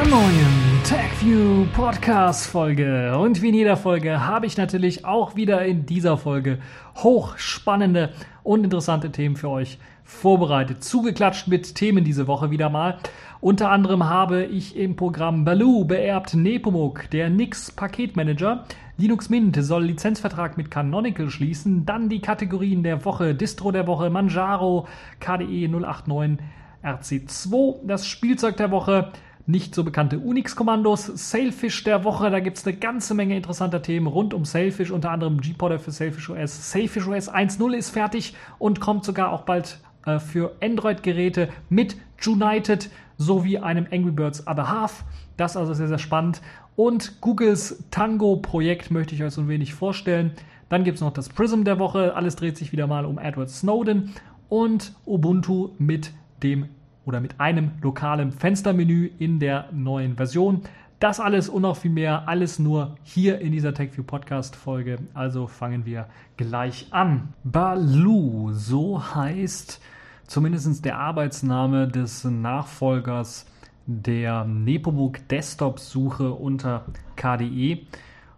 einer neuen TechView Podcast Folge. Und wie in jeder Folge habe ich natürlich auch wieder in dieser Folge hochspannende und interessante Themen für euch vorbereitet. Zugeklatscht mit Themen diese Woche wieder mal. Unter anderem habe ich im Programm Baloo beerbt Nepomuk, der Nix Paketmanager. Linux Mint soll Lizenzvertrag mit Canonical schließen. Dann die Kategorien der Woche, Distro der Woche, Manjaro, KDE 089, RC2, das Spielzeug der Woche, nicht so bekannte Unix-Kommandos, Sailfish der Woche, da gibt es eine ganze Menge interessanter Themen rund um Sailfish, unter anderem G-Podder für Sailfish OS. Sailfish OS 1.0 ist fertig und kommt sogar auch bald äh, für Android-Geräte mit United sowie einem Angry Birds Other Half. Das ist also sehr, sehr spannend. Und Googles Tango-Projekt möchte ich euch so ein wenig vorstellen. Dann gibt es noch das Prism der Woche. Alles dreht sich wieder mal um Edward Snowden. Und Ubuntu mit dem oder mit einem lokalen Fenstermenü in der neuen Version. Das alles und noch viel mehr, alles nur hier in dieser TechView Podcast Folge. Also fangen wir gleich an. Baloo, so heißt zumindest der Arbeitsname des Nachfolgers der Nepomuk Desktop Suche unter KDE.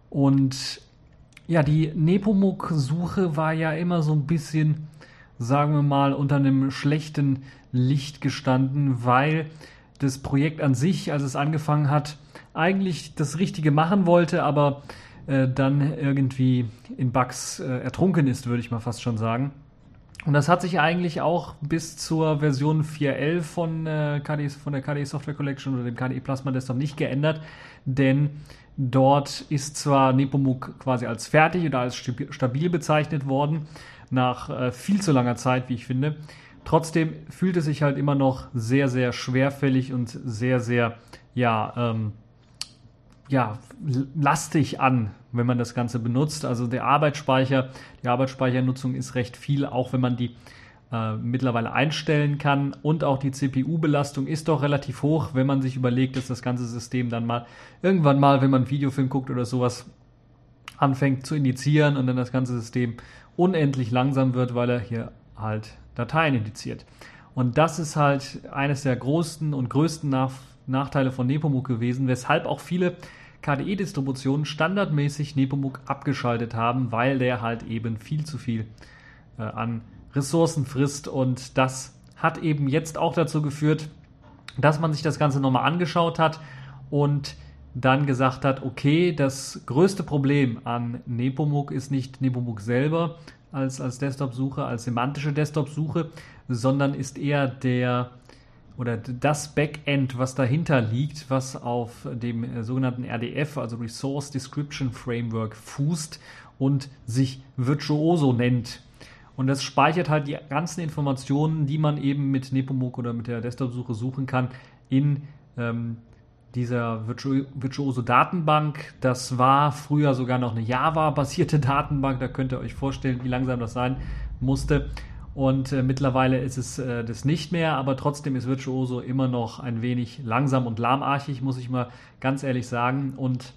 Und ja, die Nepomuk Suche war ja immer so ein bisschen, sagen wir mal, unter einem schlechten Licht gestanden, weil das Projekt an sich, als es angefangen hat, eigentlich das Richtige machen wollte, aber äh, dann irgendwie in Bugs äh, ertrunken ist, würde ich mal fast schon sagen. Und das hat sich eigentlich auch bis zur Version 4.11 von, äh, von der KDE Software Collection oder dem KDE Plasma Desktop nicht geändert, denn dort ist zwar Nepomuk quasi als fertig oder als stabil bezeichnet worden, nach äh, viel zu langer Zeit, wie ich finde. Trotzdem fühlt es sich halt immer noch sehr, sehr schwerfällig und sehr, sehr, ja, ähm, ja, lastig an, wenn man das Ganze benutzt. Also der Arbeitsspeicher, die Arbeitsspeichernutzung ist recht viel, auch wenn man die äh, mittlerweile einstellen kann. Und auch die CPU-Belastung ist doch relativ hoch, wenn man sich überlegt, dass das ganze System dann mal irgendwann mal, wenn man Videofilm guckt oder sowas, anfängt zu indizieren und dann das ganze System unendlich langsam wird, weil er hier halt Dateien indiziert. Und das ist halt eines der großen und größten Nach Nachteile von Nepomuk gewesen, weshalb auch viele KDE-Distributionen standardmäßig Nepomuk abgeschaltet haben, weil der halt eben viel zu viel äh, an Ressourcen frisst. Und das hat eben jetzt auch dazu geführt, dass man sich das Ganze nochmal angeschaut hat und dann gesagt hat, okay, das größte Problem an Nepomuk ist nicht Nepomuk selber als, als Desktop-Suche, als semantische Desktop-Suche, sondern ist eher der oder das Backend, was dahinter liegt, was auf dem äh, sogenannten RDF, also Resource Description Framework, fußt und sich Virtuoso nennt. Und das speichert halt die ganzen Informationen, die man eben mit Nepomuk oder mit der Desktop-Suche suchen kann, in ähm, dieser Virtu Virtuoso Datenbank. Das war früher sogar noch eine Java-basierte Datenbank. Da könnt ihr euch vorstellen, wie langsam das sein musste. Und äh, mittlerweile ist es äh, das nicht mehr, aber trotzdem ist Virtuoso immer noch ein wenig langsam und lahmarchig, muss ich mal ganz ehrlich sagen. Und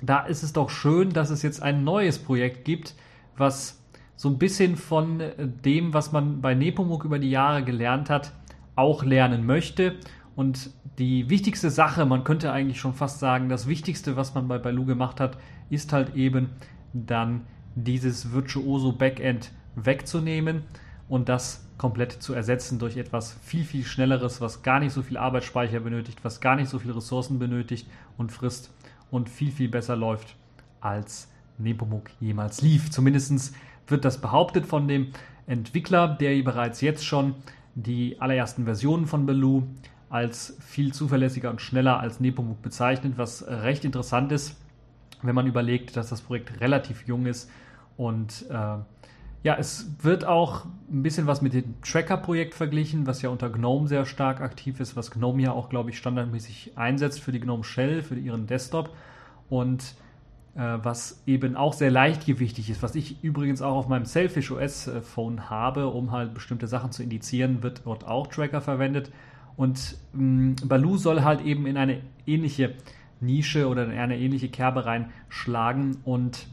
da ist es doch schön, dass es jetzt ein neues Projekt gibt, was so ein bisschen von äh, dem, was man bei Nepomuk über die Jahre gelernt hat, auch lernen möchte. Und die wichtigste Sache, man könnte eigentlich schon fast sagen, das Wichtigste, was man bei Baloo gemacht hat, ist halt eben dann dieses virtuoso Backend wegzunehmen und das komplett zu ersetzen durch etwas viel, viel schnelleres, was gar nicht so viel Arbeitsspeicher benötigt, was gar nicht so viele Ressourcen benötigt und frisst und viel, viel besser läuft als Nepomuk jemals lief. Zumindest wird das behauptet von dem Entwickler, der bereits jetzt schon die allerersten Versionen von Baloo als viel zuverlässiger und schneller als Nepomuk bezeichnet, was recht interessant ist, wenn man überlegt, dass das Projekt relativ jung ist und äh, ja, es wird auch ein bisschen was mit dem Tracker-Projekt verglichen, was ja unter GNOME sehr stark aktiv ist, was GNOME ja auch, glaube ich, standardmäßig einsetzt für die GNOME Shell, für ihren Desktop und äh, was eben auch sehr leichtgewichtig ist, was ich übrigens auch auf meinem Selfish OS äh, Phone habe, um halt bestimmte Sachen zu indizieren, wird dort auch Tracker verwendet und mh, Baloo soll halt eben in eine ähnliche Nische oder in eine ähnliche Kerbe reinschlagen und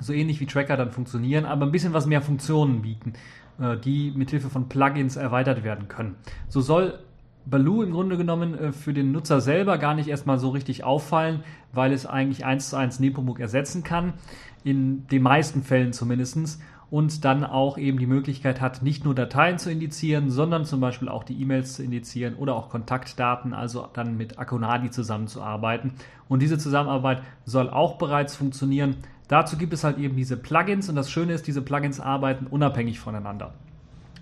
so ähnlich wie Tracker dann funktionieren, aber ein bisschen was mehr Funktionen bieten, äh, die mithilfe von Plugins erweitert werden können. So soll Baloo im Grunde genommen äh, für den Nutzer selber gar nicht erstmal so richtig auffallen, weil es eigentlich eins zu eins Nepomuk ersetzen kann, in den meisten Fällen zumindest und dann auch eben die Möglichkeit hat, nicht nur Dateien zu indizieren, sondern zum Beispiel auch die E-Mails zu indizieren oder auch Kontaktdaten, also dann mit Akonadi zusammenzuarbeiten. Und diese Zusammenarbeit soll auch bereits funktionieren. Dazu gibt es halt eben diese Plugins und das Schöne ist, diese Plugins arbeiten unabhängig voneinander.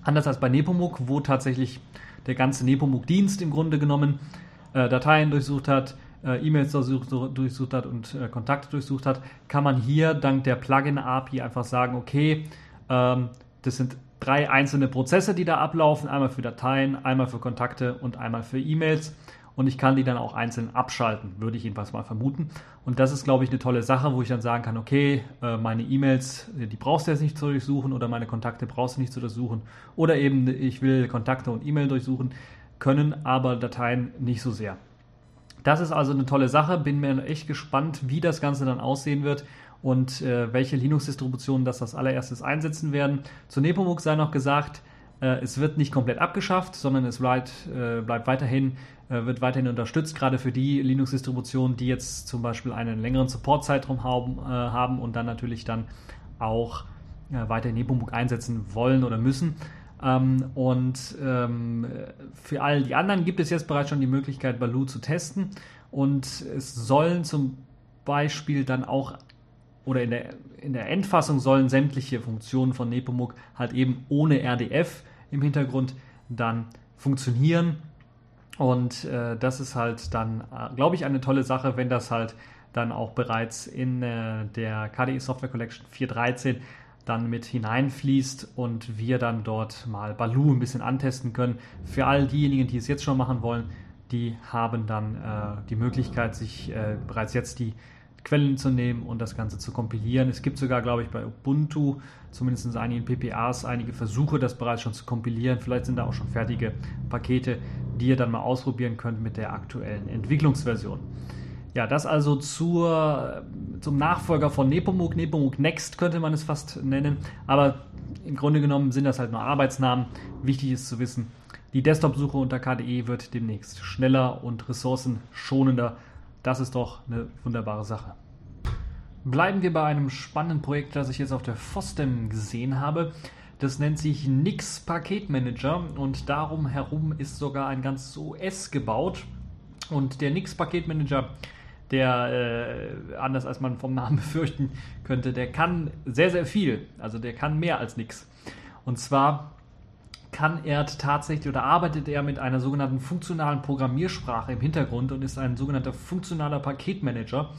Anders als bei Nepomuk, wo tatsächlich der ganze Nepomuk-Dienst im Grunde genommen äh, Dateien durchsucht hat, äh, E-Mails durchsucht hat und äh, Kontakte durchsucht hat, kann man hier dank der Plugin-API einfach sagen, okay, ähm, das sind drei einzelne Prozesse, die da ablaufen, einmal für Dateien, einmal für Kontakte und einmal für E-Mails und ich kann die dann auch einzeln abschalten, würde ich jedenfalls mal vermuten. Und das ist, glaube ich, eine tolle Sache, wo ich dann sagen kann, okay, äh, meine E-Mails, die brauchst du jetzt nicht zu durchsuchen oder meine Kontakte brauchst du nicht zu durchsuchen oder eben ich will Kontakte und E-Mail durchsuchen können, aber Dateien nicht so sehr. Das ist also eine tolle Sache, bin mir echt gespannt, wie das Ganze dann aussehen wird und äh, welche Linux-Distributionen das als allererstes einsetzen werden. Zu Nepomuk sei noch gesagt, äh, es wird nicht komplett abgeschafft, sondern es bleibt, äh, bleibt weiterhin, äh, wird weiterhin unterstützt, gerade für die Linux-Distributionen, die jetzt zum Beispiel einen längeren Support-Zeitraum haben, haben und dann natürlich dann auch weiterhin Nepomuk einsetzen wollen oder müssen. Ähm, und ähm, für all die anderen gibt es jetzt bereits schon die Möglichkeit, Baloo zu testen. Und es sollen zum Beispiel dann auch oder in der, in der Endfassung sollen sämtliche Funktionen von Nepomuk halt eben ohne RDF im Hintergrund dann funktionieren. Und äh, das ist halt dann, äh, glaube ich, eine tolle Sache, wenn das halt dann auch bereits in äh, der KDE Software Collection 4.13 dann mit hineinfließt und wir dann dort mal Baloo ein bisschen antesten können. Für all diejenigen, die es jetzt schon machen wollen, die haben dann äh, die Möglichkeit, sich äh, bereits jetzt die Quellen zu nehmen und das Ganze zu kompilieren. Es gibt sogar, glaube ich, bei Ubuntu, zumindest in einigen PPAs, einige Versuche, das bereits schon zu kompilieren. Vielleicht sind da auch schon fertige Pakete, die ihr dann mal ausprobieren könnt mit der aktuellen Entwicklungsversion. Ja, das also zur, zum Nachfolger von Nepomuk. Nepomuk Next könnte man es fast nennen. Aber im Grunde genommen sind das halt nur Arbeitsnamen. Wichtig ist zu wissen, die Desktop-Suche unter KDE wird demnächst schneller und ressourcenschonender. Das ist doch eine wunderbare Sache. Bleiben wir bei einem spannenden Projekt, das ich jetzt auf der FOSDEM gesehen habe. Das nennt sich Nix Paketmanager und darum herum ist sogar ein ganzes OS gebaut. Und der Nix Paketmanager der, äh, anders als man vom Namen befürchten könnte, der kann sehr, sehr viel. Also der kann mehr als nichts. Und zwar kann er tatsächlich oder arbeitet er mit einer sogenannten funktionalen Programmiersprache im Hintergrund und ist ein sogenannter funktionaler Paketmanager,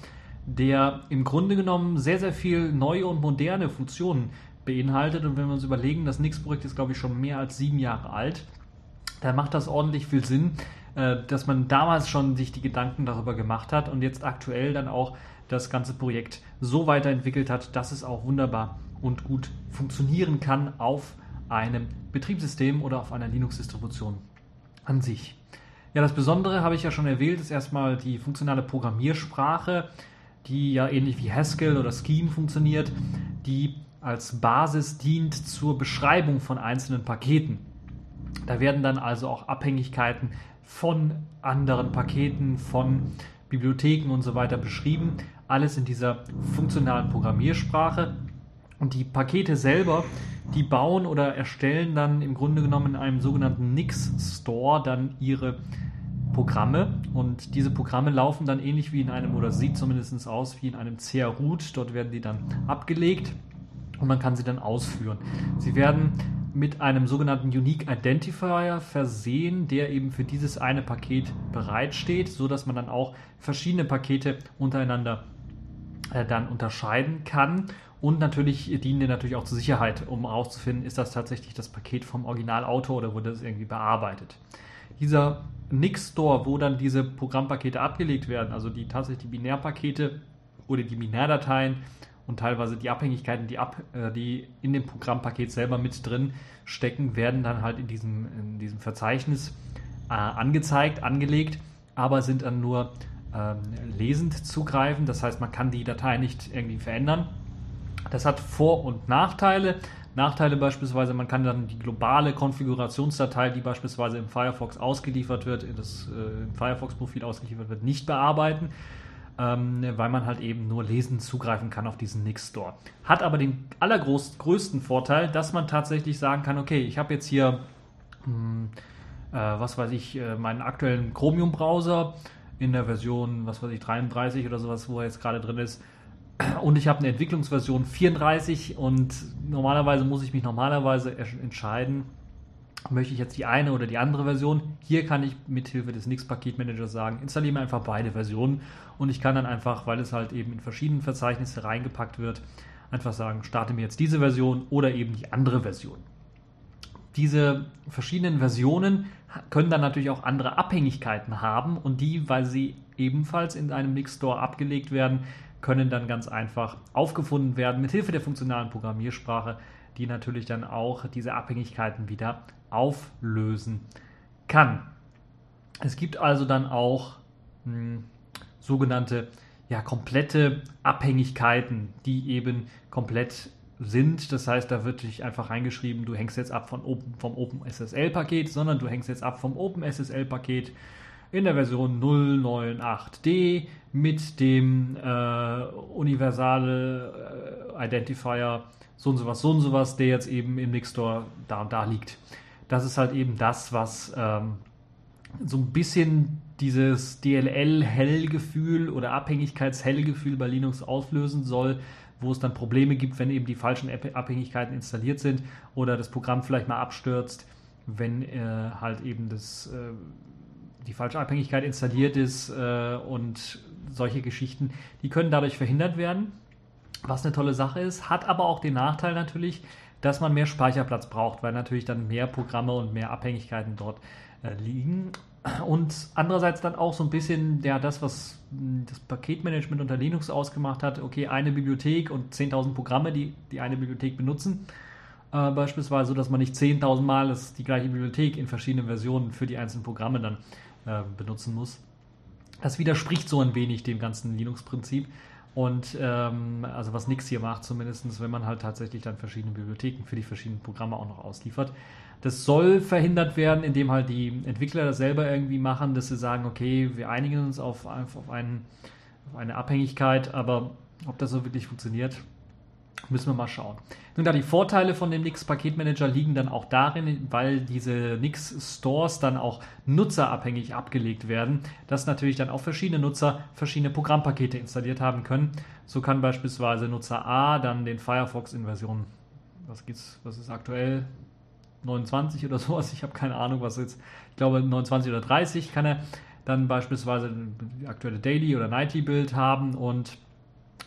der im Grunde genommen sehr, sehr viel neue und moderne Funktionen beinhaltet. Und wenn wir uns überlegen, das Nix-Projekt ist, glaube ich, schon mehr als sieben Jahre alt, dann macht das ordentlich viel Sinn, dass man damals schon sich die Gedanken darüber gemacht hat und jetzt aktuell dann auch das ganze Projekt so weiterentwickelt hat, dass es auch wunderbar und gut funktionieren kann auf einem Betriebssystem oder auf einer Linux-Distribution an sich. Ja, das Besondere habe ich ja schon erwähnt, ist erstmal die funktionale Programmiersprache, die ja ähnlich wie Haskell oder Scheme funktioniert, die als Basis dient zur Beschreibung von einzelnen Paketen. Da werden dann also auch Abhängigkeiten von anderen Paketen, von Bibliotheken und so weiter beschrieben. Alles in dieser funktionalen Programmiersprache. Und die Pakete selber, die bauen oder erstellen dann im Grunde genommen in einem sogenannten Nix Store dann ihre Programme und diese Programme laufen dann ähnlich wie in einem oder sieht zumindest aus wie in einem CR-Root. Dort werden die dann abgelegt und man kann sie dann ausführen. Sie werden mit einem sogenannten Unique Identifier versehen, der eben für dieses eine Paket bereitsteht, so dass man dann auch verschiedene Pakete untereinander äh, dann unterscheiden kann. Und natürlich dienen die natürlich auch zur Sicherheit, um herauszufinden, ist das tatsächlich das Paket vom Originalautor oder wurde das irgendwie bearbeitet. Dieser Nix Store, wo dann diese Programmpakete abgelegt werden, also die tatsächlich die Binärpakete oder die Binärdateien und teilweise die Abhängigkeiten, die, ab, äh, die in dem Programmpaket selber mit drin stecken, werden dann halt in diesem, in diesem Verzeichnis äh, angezeigt, angelegt, aber sind dann nur ähm, lesend zugreifen. Das heißt, man kann die Datei nicht irgendwie verändern. Das hat Vor- und Nachteile. Nachteile beispielsweise, man kann dann die globale Konfigurationsdatei, die beispielsweise im Firefox ausgeliefert wird, das äh, im Firefox-Profil ausgeliefert wird, nicht bearbeiten, ähm, weil man halt eben nur lesend zugreifen kann auf diesen Nix Store. Hat aber den allergrößten Vorteil, dass man tatsächlich sagen kann, okay, ich habe jetzt hier, mh, hm, äh, was weiß ich, äh, meinen aktuellen Chromium-Browser in der Version, was weiß ich, 33 oder sowas, wo er jetzt gerade drin ist. Und ich habe eine Entwicklungsversion 34 und normalerweise muss ich mich normalerweise entscheiden, möchte ich jetzt die eine oder die andere Version. Hier kann ich mithilfe des Nix-Paketmanagers sagen, installiere mir einfach beide Versionen und ich kann dann einfach, weil es halt eben in verschiedenen Verzeichnisse reingepackt wird, einfach sagen, starte mir jetzt diese Version oder eben die andere Version. Diese verschiedenen Versionen können dann natürlich auch andere Abhängigkeiten haben und die, weil sie ebenfalls in einem Nix Store abgelegt werden, können dann ganz einfach aufgefunden werden mit Hilfe der funktionalen Programmiersprache, die natürlich dann auch diese Abhängigkeiten wieder auflösen kann. Es gibt also dann auch mh, hm, sogenannte ja, komplette Abhängigkeiten, die eben komplett sind. Das heißt, da wird nicht einfach reingeschrieben, du hängst jetzt ab von Open, vom OpenSSL-Paket, sondern du hängst jetzt ab vom OpenSSL-Paket in der Version 098D mit dem äh, universale äh, Identifier so und sowas, so und sowas, der jetzt eben im Nixstore da und da liegt. Das ist halt eben das, was ähm, so ein bisschen dieses DLL-Hellgefühl oder Abhängigkeits-Hellgefühl bei Linux auslösen soll, wo es dann Probleme gibt, wenn eben die falschen Abhängigkeiten installiert sind oder das Programm vielleicht mal abstürzt, wenn äh, halt eben das, äh, die falsche Abhängigkeit installiert ist äh, und solche Geschichten, die können dadurch verhindert werden, was eine tolle Sache ist, hat aber auch den Nachteil natürlich, dass man mehr Speicherplatz braucht, weil natürlich dann mehr Programme und mehr Abhängigkeiten dort äh, liegen und andererseits dann auch so ein bisschen ja, das, was hm, das Paketmanagement unter Linux ausgemacht hat. Okay, eine Bibliothek und 10.000 Programme, die die eine Bibliothek benutzen. Äh, beispielsweise, so dass man nicht 10.000 Mal das, die gleiche Bibliothek in verschiedenen Versionen für die einzelnen Programme dann äh, benutzen muss. Das widerspricht so ein wenig dem ganzen Linux-Prinzip. Und ähm, also was Nix hier macht, zumindest wenn man halt tatsächlich dann verschiedene Bibliotheken für die verschiedenen Programme auch noch ausliefert. Das soll verhindert werden, indem halt die Entwickler das selber irgendwie machen, dass sie sagen, okay, wir einigen uns auf, auf, einen, auf eine Abhängigkeit, aber ob das so wirklich funktioniert, Müssen wir mal schauen. Nun, da die Vorteile von dem Nix Paketmanager liegen dann auch darin, weil diese Nix Stores dann auch nutzerabhängig abgelegt werden, dass natürlich dann auch verschiedene Nutzer verschiedene Programmpakete installiert haben können. So kann beispielsweise Nutzer A dann den Firefox in Version, was gibt's, was ist aktuell? 29 oder sowas, ich habe keine Ahnung, was jetzt, ich glaube 29 oder 30 kann er dann beispielsweise die aktuelle Daily oder Nightly Build haben und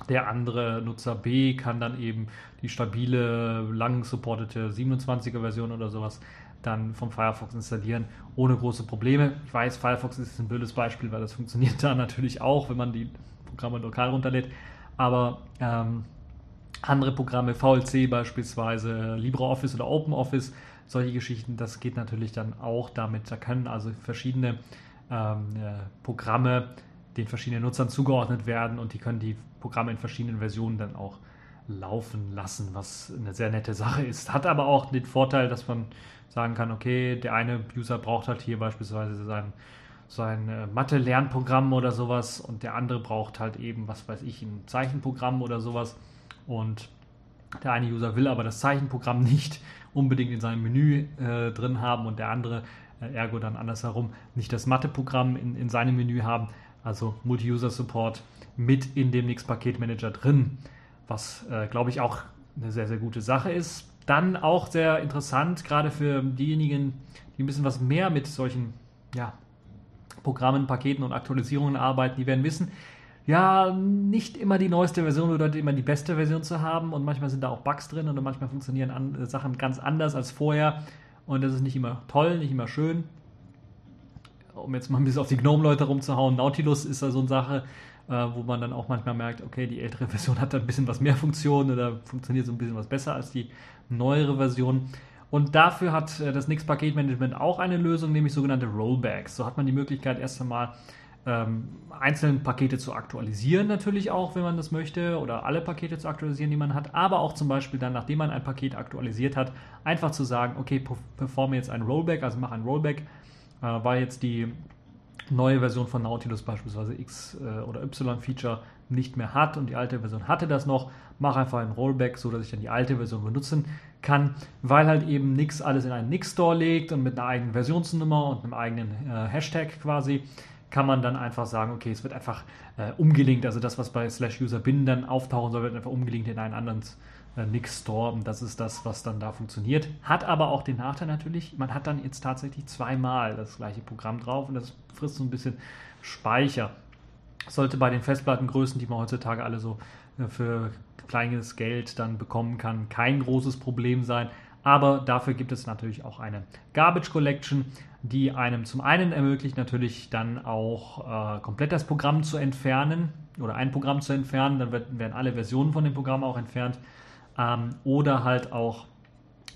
der andere Nutzer B kann dann eben die stabile, lang supportete 27er Version oder sowas dann vom Firefox installieren, ohne große Probleme. Ich weiß, Firefox ist ein blödes Beispiel, weil das funktioniert da natürlich auch, wenn man die Programme lokal runterlädt. Aber ähm, andere Programme, VLC beispielsweise, LibreOffice oder OpenOffice, solche Geschichten, das geht natürlich dann auch damit. Da können also verschiedene ähm, äh, Programme den verschiedenen Nutzern zugeordnet werden und die können die Programme in verschiedenen Versionen dann auch laufen lassen, was eine sehr nette Sache ist. Hat aber auch den Vorteil, dass man sagen kann, okay, der eine User braucht halt hier beispielsweise sein, sein äh, Mathe-Lernprogramm oder sowas und der andere braucht halt eben, was weiß ich, ein Zeichenprogramm oder sowas und der eine User will aber das Zeichenprogramm nicht unbedingt in seinem Menü äh, drin haben und der andere, äh, ergo dann andersherum, nicht das Mathe-Programm in, in seinem Menü haben also Multi-User-Support mit in dem Nix-Paketmanager drin, was, äh, glaube ich, auch eine sehr, sehr gute Sache ist. Dann auch sehr interessant, gerade für diejenigen, die ein bisschen was mehr mit solchen ja, Programmen, Paketen und Aktualisierungen arbeiten, die werden wissen, ja, nicht immer die neueste Version bedeutet immer die beste Version zu haben und manchmal sind da auch Bugs drin und manchmal funktionieren an, Sachen ganz anders als vorher und das ist nicht immer toll, nicht immer schön um jetzt mal ein bisschen auf die Gnome-Leute rumzuhauen, Nautilus ist da so eine Sache, äh, wo man dann auch manchmal merkt, okay, die ältere Version hat da ein bisschen was mehr Funktion oder funktioniert so ein bisschen was besser als die neuere Version. Und dafür hat äh, das Nix Paketmanagement auch eine Lösung, nämlich sogenannte Rollbacks. So hat man die Möglichkeit, erst einmal ähm, einzelnen Pakete zu aktualisieren natürlich auch, wenn man das möchte, oder alle Pakete zu aktualisieren, die man hat, aber auch zum Beispiel dann, nachdem man ein Paket aktualisiert hat, einfach zu sagen, okay, performe jetzt ein Rollback, also mach ein Rollback, äh, weil jetzt die neue Version von Nautilus beispielsweise X äh, oder Y-Feature nicht mehr hat und die alte Version hatte das noch, mache einfach ein Rollback, so dass ich dann die alte Version benutzen kann, weil halt eben Nix alles in einen Nix Store legt und mit einer eigenen Versionsnummer und einem eigenen äh, Hashtag quasi kann man dann einfach sagen, okay, es wird einfach äh, umgelinkt, also das, was bei slash user bin dann auftauchen soll, wird einfach umgelinkt in einen anderen äh, Store und das ist das, was dann da funktioniert. Hat aber auch den Nachteil natürlich, man hat dann jetzt tatsächlich zweimal das gleiche Programm drauf und das frisst so ein bisschen Speicher. Sollte bei den Festplattengrößen, die man heutzutage alle so äh, für kleines Geld dann bekommen kann, kein großes Problem sein. Aber dafür gibt es natürlich auch eine Garbage Collection, die einem zum einen ermöglicht, natürlich dann auch äh, komplett das Programm zu entfernen oder ein Programm zu entfernen. Dann wird, werden alle Versionen von dem Programm auch entfernt. Ähm, oder halt auch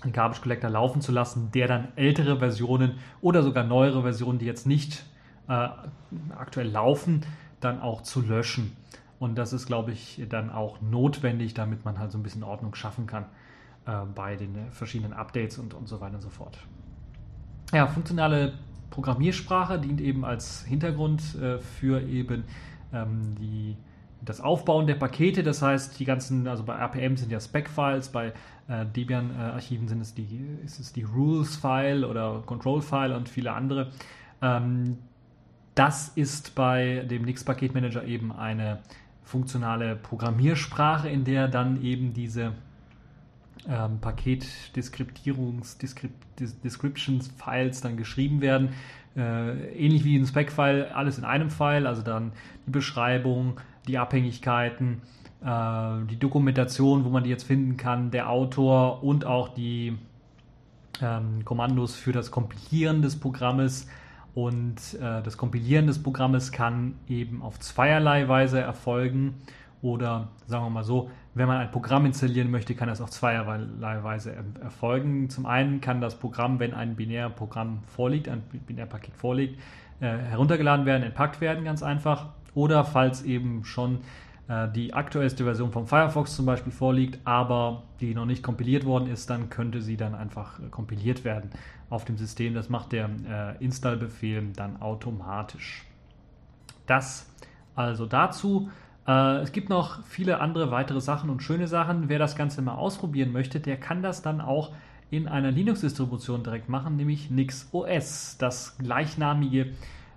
einen Garbage Collector laufen zu lassen, der dann ältere Versionen oder sogar neuere Versionen, die jetzt nicht äh, aktuell laufen, dann auch zu löschen. Und das ist, glaube ich, dann auch notwendig, damit man halt so ein bisschen Ordnung schaffen kann äh, bei den verschiedenen Updates und, und so weiter und so fort. Ja, funktionale Programmiersprache dient eben als Hintergrund äh, für eben ähm, die, das Aufbauen der Pakete. Das heißt, die ganzen, also bei RPM sind ja Spec-Files, bei äh, Debian-Archiven sind es die, ist es die Rules-File oder Control-File und viele andere. Ähm, das ist bei dem Nix-Paketmanager eben eine funktionale Programmiersprache, in der dann eben diese ähm, Paket-Deskriptierungs, Descriptions-Files dann geschrieben werden. Äh, ähnlich wie ein Spec-File, alles in einem File, also dann die Beschreibung, die Abhängigkeiten, äh, die Dokumentation, wo man die jetzt finden kann, der Autor und auch die ähm, Kommandos für das Kompilieren des Programmes. Und äh, das Kompilieren des Programmes kann eben auf zweierlei Weise erfolgen. Oder sagen wir mal so, wenn man ein Programm installieren möchte, kann das auf zweierlei Weise erfolgen. Zum einen kann das Programm, wenn ein Binärprogramm vorliegt, ein Binärpaket vorliegt, äh, heruntergeladen werden, entpackt werden, ganz einfach. Oder falls eben schon äh, die aktuellste Version vom Firefox zum Beispiel vorliegt, aber die noch nicht kompiliert worden ist, dann könnte sie dann einfach äh, kompiliert werden auf dem System. Das macht der Install-Befehl dann automatisch. Das also dazu. Äh, es gibt noch viele andere weitere Sachen und schöne Sachen. Wer das Ganze mal ausprobieren möchte, der kann das dann auch in einer Linux-Distribution direkt machen, nämlich NixOS, das gleichnamige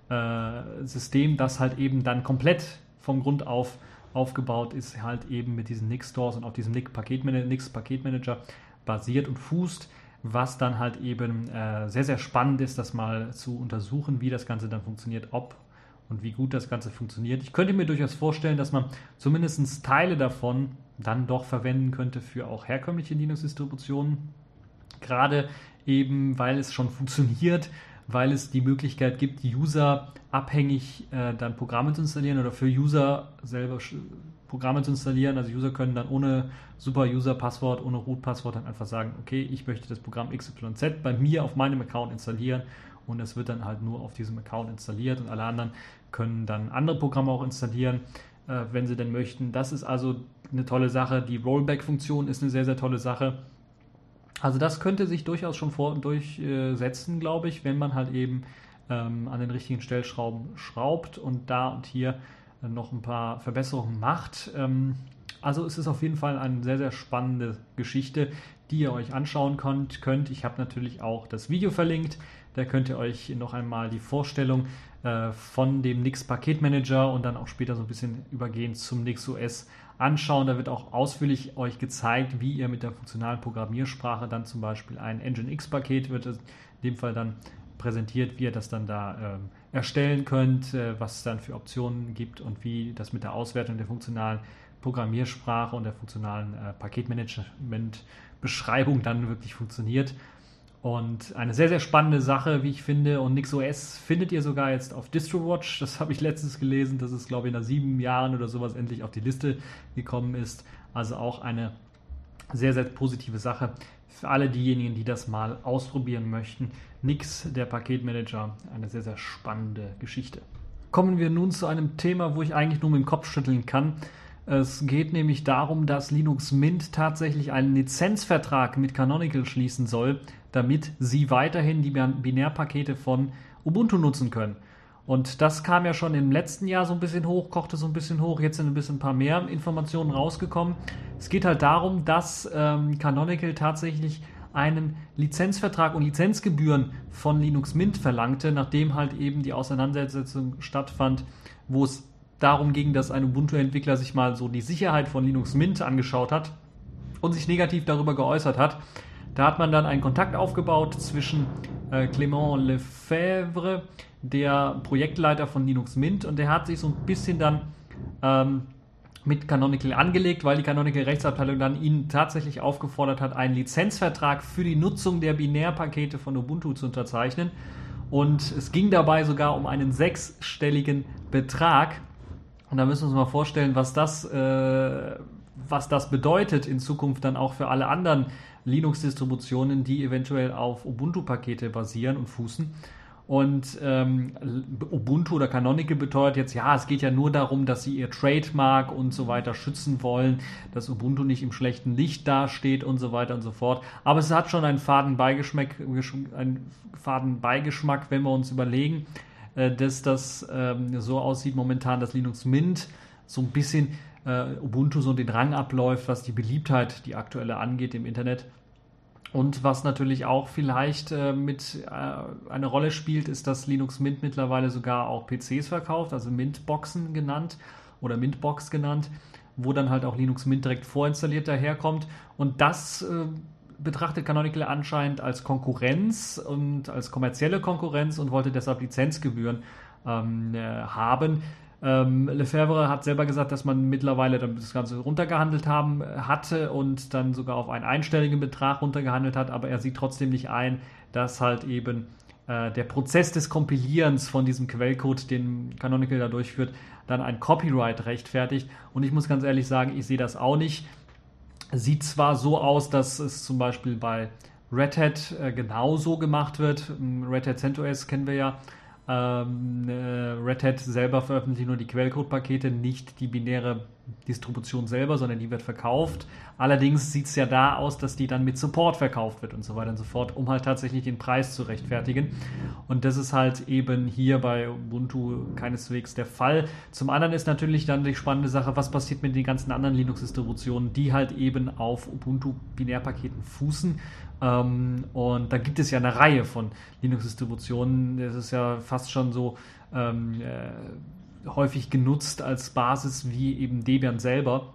äh, System, das halt eben dann komplett vom Grund auf aufgebaut ist, halt eben mit diesen Nix-Stores und auf diesem Nix-Paketmanager basiert und fußt, was dann halt eben äh, sehr, sehr spannend ist, das mal zu untersuchen, wie das Ganze dann funktioniert, ob und wie gut das Ganze funktioniert. Ich könnte mir durchaus vorstellen, dass man zumindest Teile davon dann doch verwenden könnte für auch herkömmliche Linux-Distributionen. Gerade eben, weil es schon funktioniert, weil es die Möglichkeit gibt, User abhängig äh, dann Programme zu installieren oder für User selber Programme zu installieren. Also User können dann ohne Super-User-Passwort, ohne Root-Passwort dann einfach sagen, okay, ich möchte das Programm XYZ bei mir auf meinem Account installieren und es wird dann halt nur auf diesem Account installiert und alle anderen können dann andere Programme auch installieren, äh, wenn sie denn möchten. Das ist also eine tolle Sache. Die Rollback-Funktion ist eine sehr, sehr tolle Sache. Also das könnte sich durchaus schon vor durchsetzen, glaube ich, wenn man halt eben ähm, an den richtigen Stellschrauben schraubt und da und hier äh, noch ein paar Verbesserungen macht. Ähm, also es ist auf jeden Fall eine sehr, sehr spannende Geschichte, die ihr euch anschauen könnt. könnt. Ich habe natürlich auch das Video verlinkt. Da könnt ihr euch noch einmal die Vorstellung äh, von dem Nix Paketmanager und dann auch später so ein bisschen übergehen zum Nix OS anschauen. Da wird auch ausführlich euch gezeigt, wie ihr mit der funktionalen Programmiersprache dann zum Beispiel ein Nginx Paket wird in dem Fall dann präsentiert, wie ihr das dann da ähm, erstellen könnt, äh, was es dann für Optionen gibt und wie das mit der Auswertung der funktionalen Programmiersprache und der funktionalen äh, Paketmanagement-Beschreibung dann wirklich funktioniert. Und eine sehr, sehr spannende Sache, wie ich finde. Und NixOS findet ihr sogar jetzt auf DistroWatch. Das habe ich letztens gelesen, dass es, glaube ich, nach sieben Jahren oder sowas endlich auf die Liste gekommen ist. Also auch eine sehr, sehr positive Sache für alle diejenigen, die das mal ausprobieren möchten. Nix, der Paketmanager, eine sehr, sehr spannende Geschichte. kommen wir nun zu einem Thema, wo ich eigentlich nur mit dem Kopf schütteln kann. Es geht nämlich darum, dass Linux Mint tatsächlich einen Lizenzvertrag mit Canonical schließen soll, damit sie weiterhin die Binärpakete von Ubuntu nutzen können. Und das kam ja schon im letzten Jahr so ein bisschen hoch, kochte so ein bisschen hoch. Jetzt sind ein bisschen ein paar mehr Informationen rausgekommen. Es geht halt darum, dass ähm, Canonical tatsächlich einen Lizenzvertrag und Lizenzgebühren von Linux Mint verlangte, nachdem halt eben die Auseinandersetzung stattfand, wo es darum ging, dass ein Ubuntu-Entwickler sich mal so die Sicherheit von Linux Mint angeschaut hat und sich negativ darüber geäußert hat. Da hat man dann einen Kontakt aufgebaut zwischen äh, Clément Lefebvre, der Projektleiter von Linux Mint, und der hat sich so ein bisschen dann ähm, mit Canonical angelegt, weil die Canonical Rechtsabteilung dann ihn tatsächlich aufgefordert hat, einen Lizenzvertrag für die Nutzung der Binärpakete von Ubuntu zu unterzeichnen. Und es ging dabei sogar um einen sechsstelligen Betrag. Und da müssen wir uns mal vorstellen, was das, äh, was das bedeutet in Zukunft dann auch für alle anderen Linux-Distributionen, die eventuell auf Ubuntu-Pakete basieren und fußen. Und ähm, Ubuntu oder Canonical beteuert jetzt, ja, es geht ja nur darum, dass sie ihr Trademark und so weiter schützen wollen, dass Ubuntu nicht im schlechten Licht dasteht und so weiter und so fort. Aber es hat schon einen faden Beigeschmack, einen faden wenn wir uns überlegen, äh, dass das ähm, so aussieht momentan, dass Linux Mint so ein bisschen äh, Ubuntu so den Rang abläuft, was die Beliebtheit, die aktuelle angeht im Internet. Und was natürlich auch vielleicht äh, mit äh, eine Rolle spielt, ist, dass Linux Mint mittlerweile sogar auch PCs verkauft, also Mint-Boxen genannt oder Mint-Box genannt, wo dann halt auch Linux Mint direkt vorinstalliert daherkommt. Und das äh, betrachtet Canonical anscheinend als Konkurrenz und als kommerzielle Konkurrenz und wollte deshalb Lizenzgebühren ähm, äh, haben. Ähm, Lefebvre hat selber gesagt, dass man mittlerweile das Ganze runtergehandelt haben äh, hatte und dann sogar auf einen einstelligen Betrag runtergehandelt hat, aber er sieht trotzdem nicht ein, dass halt eben äh, der Prozess des Kompilierens von diesem Quellcode, den Canonical da durchführt, dann ein Copyright rechtfertigt. Und ich muss ganz ehrlich sagen, ich sehe das auch nicht. Sieht zwar so aus, dass es zum Beispiel bei Red Hat äh, genauso gemacht wird. Red Hat CentOS kennen wir ja ähm, äh, Red Hat selber veröffentlicht nur die Quellcode-Pakete, nicht die binäre Distribution selber, sondern die wird verkauft. Allerdings sieht es ja da aus, dass die dann mit Support verkauft wird und so weiter und so fort, um halt tatsächlich den Preis zu rechtfertigen. Und das ist halt eben hier bei Ubuntu keineswegs der Fall. Zum anderen ist natürlich dann die spannende Sache, was passiert mit den ganzen anderen Linux-Distributionen, die halt eben auf Ubuntu-Binärpaketen fußen. Ähm, und da gibt es ja eine Reihe von Linux-Distributionen. Das ist ja fast schon so ähm, äh, häufig genutzt als Basis wie eben Debian selber.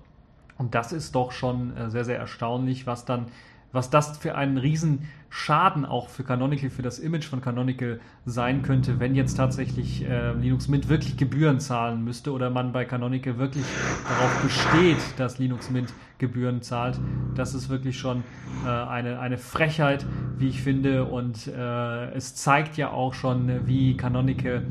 Und das ist doch schon äh, sehr, sehr erstaunlich, was dann was das für einen riesen Schaden auch für Canonical, für das Image von Canonical sein könnte, wenn jetzt tatsächlich äh, Linux Mint wirklich Gebühren zahlen müsste oder man bei Canonical wirklich darauf besteht, dass Linux Mint Gebühren zahlt. Das ist wirklich schon äh, eine, eine Frechheit, wie ich finde. Und äh, es zeigt ja auch schon, wie Canonical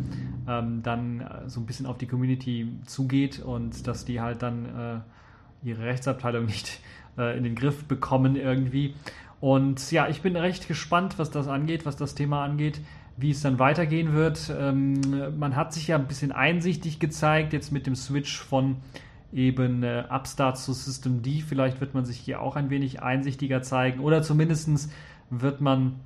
ähm, dann äh, so ein bisschen auf die Community zugeht und dass die halt dann äh, ihre Rechtsabteilung nicht äh, in den Griff bekommen irgendwie. Und ja, ich bin recht gespannt, was das angeht, was das Thema angeht, wie es dann weitergehen wird. Ähm, man hat sich ja ein bisschen einsichtig gezeigt, jetzt mit dem Switch von eben äh, Upstart zu System D. Vielleicht wird man sich hier auch ein wenig einsichtiger zeigen oder zumindest wird man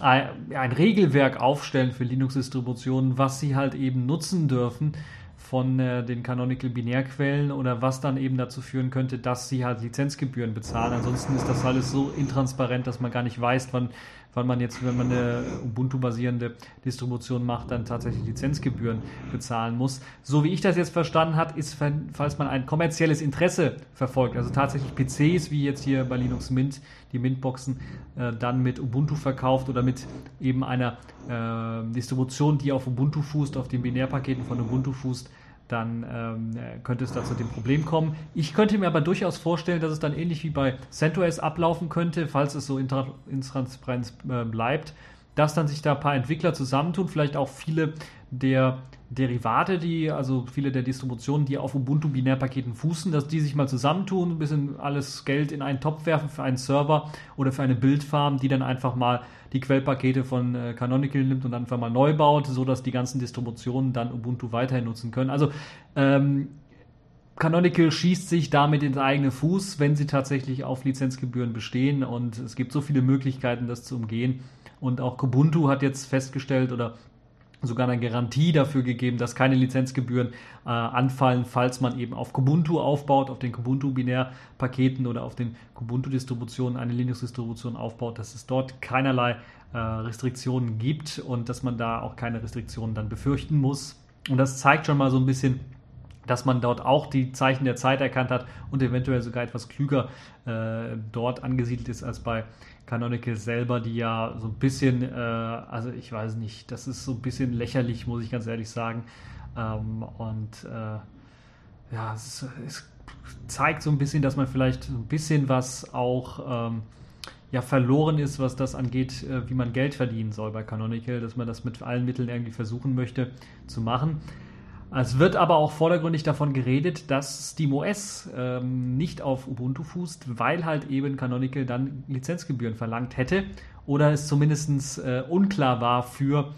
ein, Regelwerk aufstellen für Linux-Distributionen, was sie halt eben nutzen dürfen von äh, den Canonical Binärquellen oder was dann eben dazu führen könnte, dass sie halt Lizenzgebühren bezahlen. Ansonsten ist das alles so intransparent, dass man gar nicht weiß, wann, wann man jetzt, wenn man eine Ubuntu-basierende Distribution macht, dann tatsächlich Lizenzgebühren bezahlen muss. So wie ich das jetzt verstanden habe, ist, falls man ein kommerzielles Interesse verfolgt, also tatsächlich PCs, wie jetzt hier bei Linux Mint, die Mintboxen, äh, dann mit Ubuntu verkauft oder mit eben einer äh, Distribution, die auf Ubuntu fußt, auf den Binärpaketen von Ubuntu fußt, dann ähm, könnte es da zu dem Problem kommen. Ich könnte mir aber durchaus vorstellen, dass es dann ähnlich wie bei CentOS ablaufen könnte, falls es so intransparent äh, bleibt, dass dann sich da ein paar Entwickler zusammentun, vielleicht auch viele der Derivate, die, also viele der Distributionen, die auf Ubuntu-Binärpaketen fußen, dass die sich mal zusammentun, ein bisschen alles Geld in einen Topf werfen für einen Server oder für eine Bildfarm, die dann einfach mal die Quellpakete von äh, Canonical nimmt und einfach mal neu baut, sodass die ganzen Distributionen dann Ubuntu weiterhin nutzen können. Also ähm, Canonical schießt sich damit ins eigene Fuß, wenn sie tatsächlich auf Lizenzgebühren bestehen und es gibt so viele Möglichkeiten, das zu umgehen. Und auch Kubuntu hat jetzt festgestellt oder sogar eine Garantie dafür gegeben, dass keine Lizenzgebühren äh, anfallen, falls man eben auf Kubuntu aufbaut, auf den Kubuntu-Binärpaketen oder auf den Kubuntu-Distributionen eine Linux-Distribution aufbaut, dass es dort keinerlei äh, Restriktionen gibt und dass man da auch keine Restriktionen dann befürchten muss. Und das zeigt schon mal so ein bisschen, dass man dort auch die Zeichen der Zeit erkannt hat und eventuell sogar etwas klüger äh, dort angesiedelt ist als bei Canonical selber, die ja so ein bisschen, äh, also ich weiß nicht, das ist so ein bisschen lächerlich, muss ich ganz ehrlich sagen. Ähm, und äh, ja, es, es, zeigt so ein bisschen, dass man vielleicht so ein bisschen was auch ähm, ja, verloren ist, was das angeht, äh, wie man Geld verdienen soll bei Canonical, dass man das mit allen Mitteln irgendwie versuchen möchte zu machen. Es wird aber auch vordergründig davon geredet, dass SteamOS ähm, nicht auf Ubuntu fußt, weil halt eben Canonical dann Lizenzgebühren verlangt hätte oder es zumindest äh, unklar war für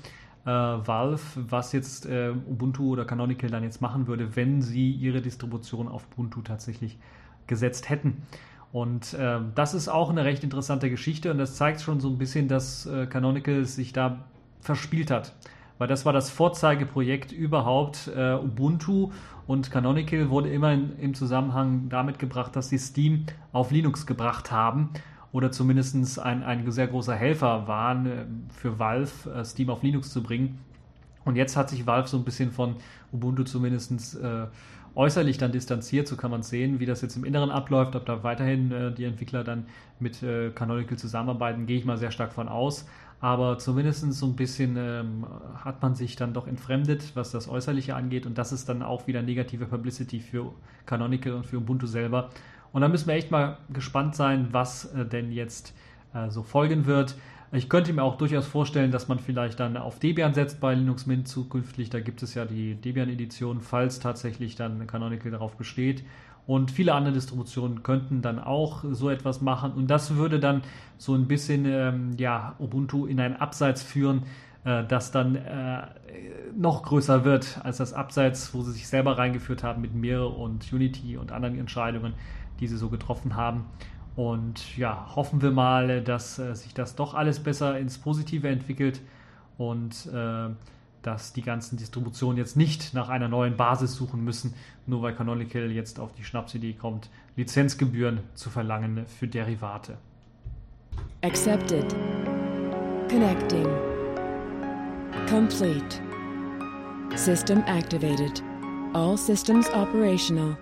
äh, Valve, was jetzt äh, Ubuntu oder Canonical dann jetzt machen würde, wenn sie ihre Distribution auf Ubuntu tatsächlich gesetzt hätten. Und äh, das ist auch eine recht interessante Geschichte und das zeigt schon so ein bisschen, dass äh, Canonical sich da verspielt hat weil das war das Vorzeigeprojekt überhaupt. Äh, Ubuntu und Canonical wurde immer in, im Zusammenhang damit gebracht, dass sie Steam auf Linux gebracht haben oder zumindest ein, ein sehr großer Helfer waren äh, für Valve, äh, Steam auf Linux zu bringen. Und jetzt hat sich Valve so ein bisschen von Ubuntu zumindest äh, äußerlich dann distanziert. So kann man sehen, wie das jetzt im Inneren abläuft, ob da weiterhin äh, die Entwickler dann mit äh, Canonical zusammenarbeiten, gehe ich mal sehr stark von aus aber zumindest so ein bisschen ähm, hat man sich dann doch entfremdet, was das Äußerliche angeht und das ist dann auch wieder negative Publicity für Canonical und für Ubuntu selber. Und da müssen wir echt mal gespannt sein, was äh, denn jetzt äh, so folgen wird. Ich könnte mir auch durchaus vorstellen, dass man vielleicht dann auf Debian setzt bei Linux Mint zukünftig. Da gibt es ja die Debian-Edition, falls tatsächlich dann Canonical darauf besteht. Und viele andere Distributionen könnten dann auch so etwas machen. Und das würde dann so ein bisschen ähm, ja, Ubuntu in ein Abseits führen, äh, das dann äh, noch größer wird als das Abseits, wo sie sich selber reingeführt haben mit Mir und Unity und anderen Entscheidungen, die sie so getroffen haben. Und ja, hoffen wir mal, dass äh, sich das doch alles besser ins Positive entwickelt und äh, dass die ganzen Distributionen jetzt nicht nach einer neuen Basis suchen müssen, nur weil Canonical jetzt auf die Schnapsidee kommt, Lizenzgebühren zu verlangen für Derivate. Accepted. Connecting. Complete. System activated. All systems operational.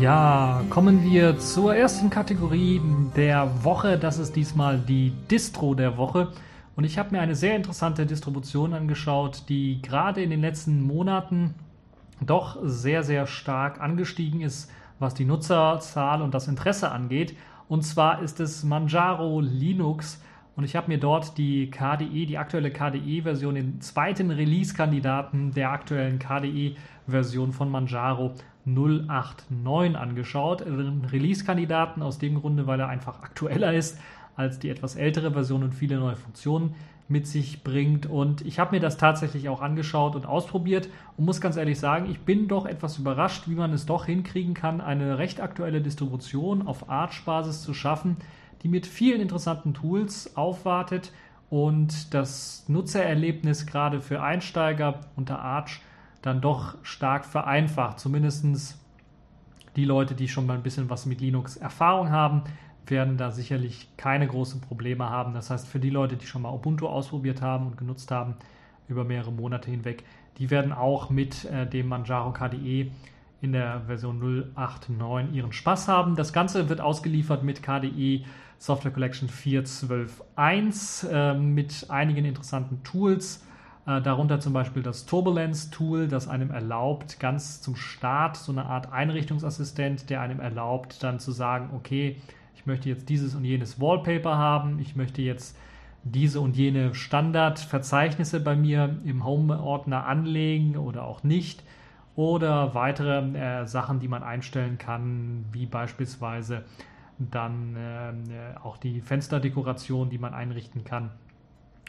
Ja, kommen wir zur ersten Kategorie der Woche. Das ist diesmal die Distro der Woche. Und ich habe mir eine sehr interessante Distribution angeschaut, die gerade in den letzten Monaten doch sehr, sehr stark angestiegen ist, was die Nutzerzahl und das Interesse angeht. Und zwar ist es Manjaro Linux. Und ich habe mir dort die KDE, die aktuelle KDE-Version, den zweiten Release-Kandidaten der aktuellen KDE-Version von Manjaro 089 angeschaut. Einen Release-Kandidaten aus dem Grunde, weil er einfach aktueller ist als die etwas ältere Version und viele neue Funktionen mit sich bringt. Und ich habe mir das tatsächlich auch angeschaut und ausprobiert und muss ganz ehrlich sagen, ich bin doch etwas überrascht, wie man es doch hinkriegen kann, eine recht aktuelle Distribution auf Arch-Basis zu schaffen, die mit vielen interessanten Tools aufwartet und das Nutzererlebnis gerade für Einsteiger unter Arch dann doch stark vereinfacht. Zumindest die Leute, die schon mal ein bisschen was mit Linux Erfahrung haben, werden da sicherlich keine großen Probleme haben. Das heißt, für die Leute, die schon mal Ubuntu ausprobiert haben und genutzt haben über mehrere Monate hinweg, die werden auch mit äh, dem Manjaro KDE in der Version 0.8.9 ihren Spaß haben. Das Ganze wird ausgeliefert mit KDE Software Collection 4.12.1 äh, mit einigen interessanten Tools darunter zum Beispiel das Turbulence-Tool, das einem erlaubt, ganz zum Start so eine Art Einrichtungsassistent, der einem erlaubt, dann zu sagen, okay, ich möchte jetzt dieses und jenes Wallpaper haben, ich möchte jetzt diese und jene Standardverzeichnisse bei mir im Home-Ordner anlegen oder auch nicht. Oder weitere äh, Sachen, die man einstellen kann, wie beispielsweise dann äh, auch die Fensterdekoration, die man einrichten kann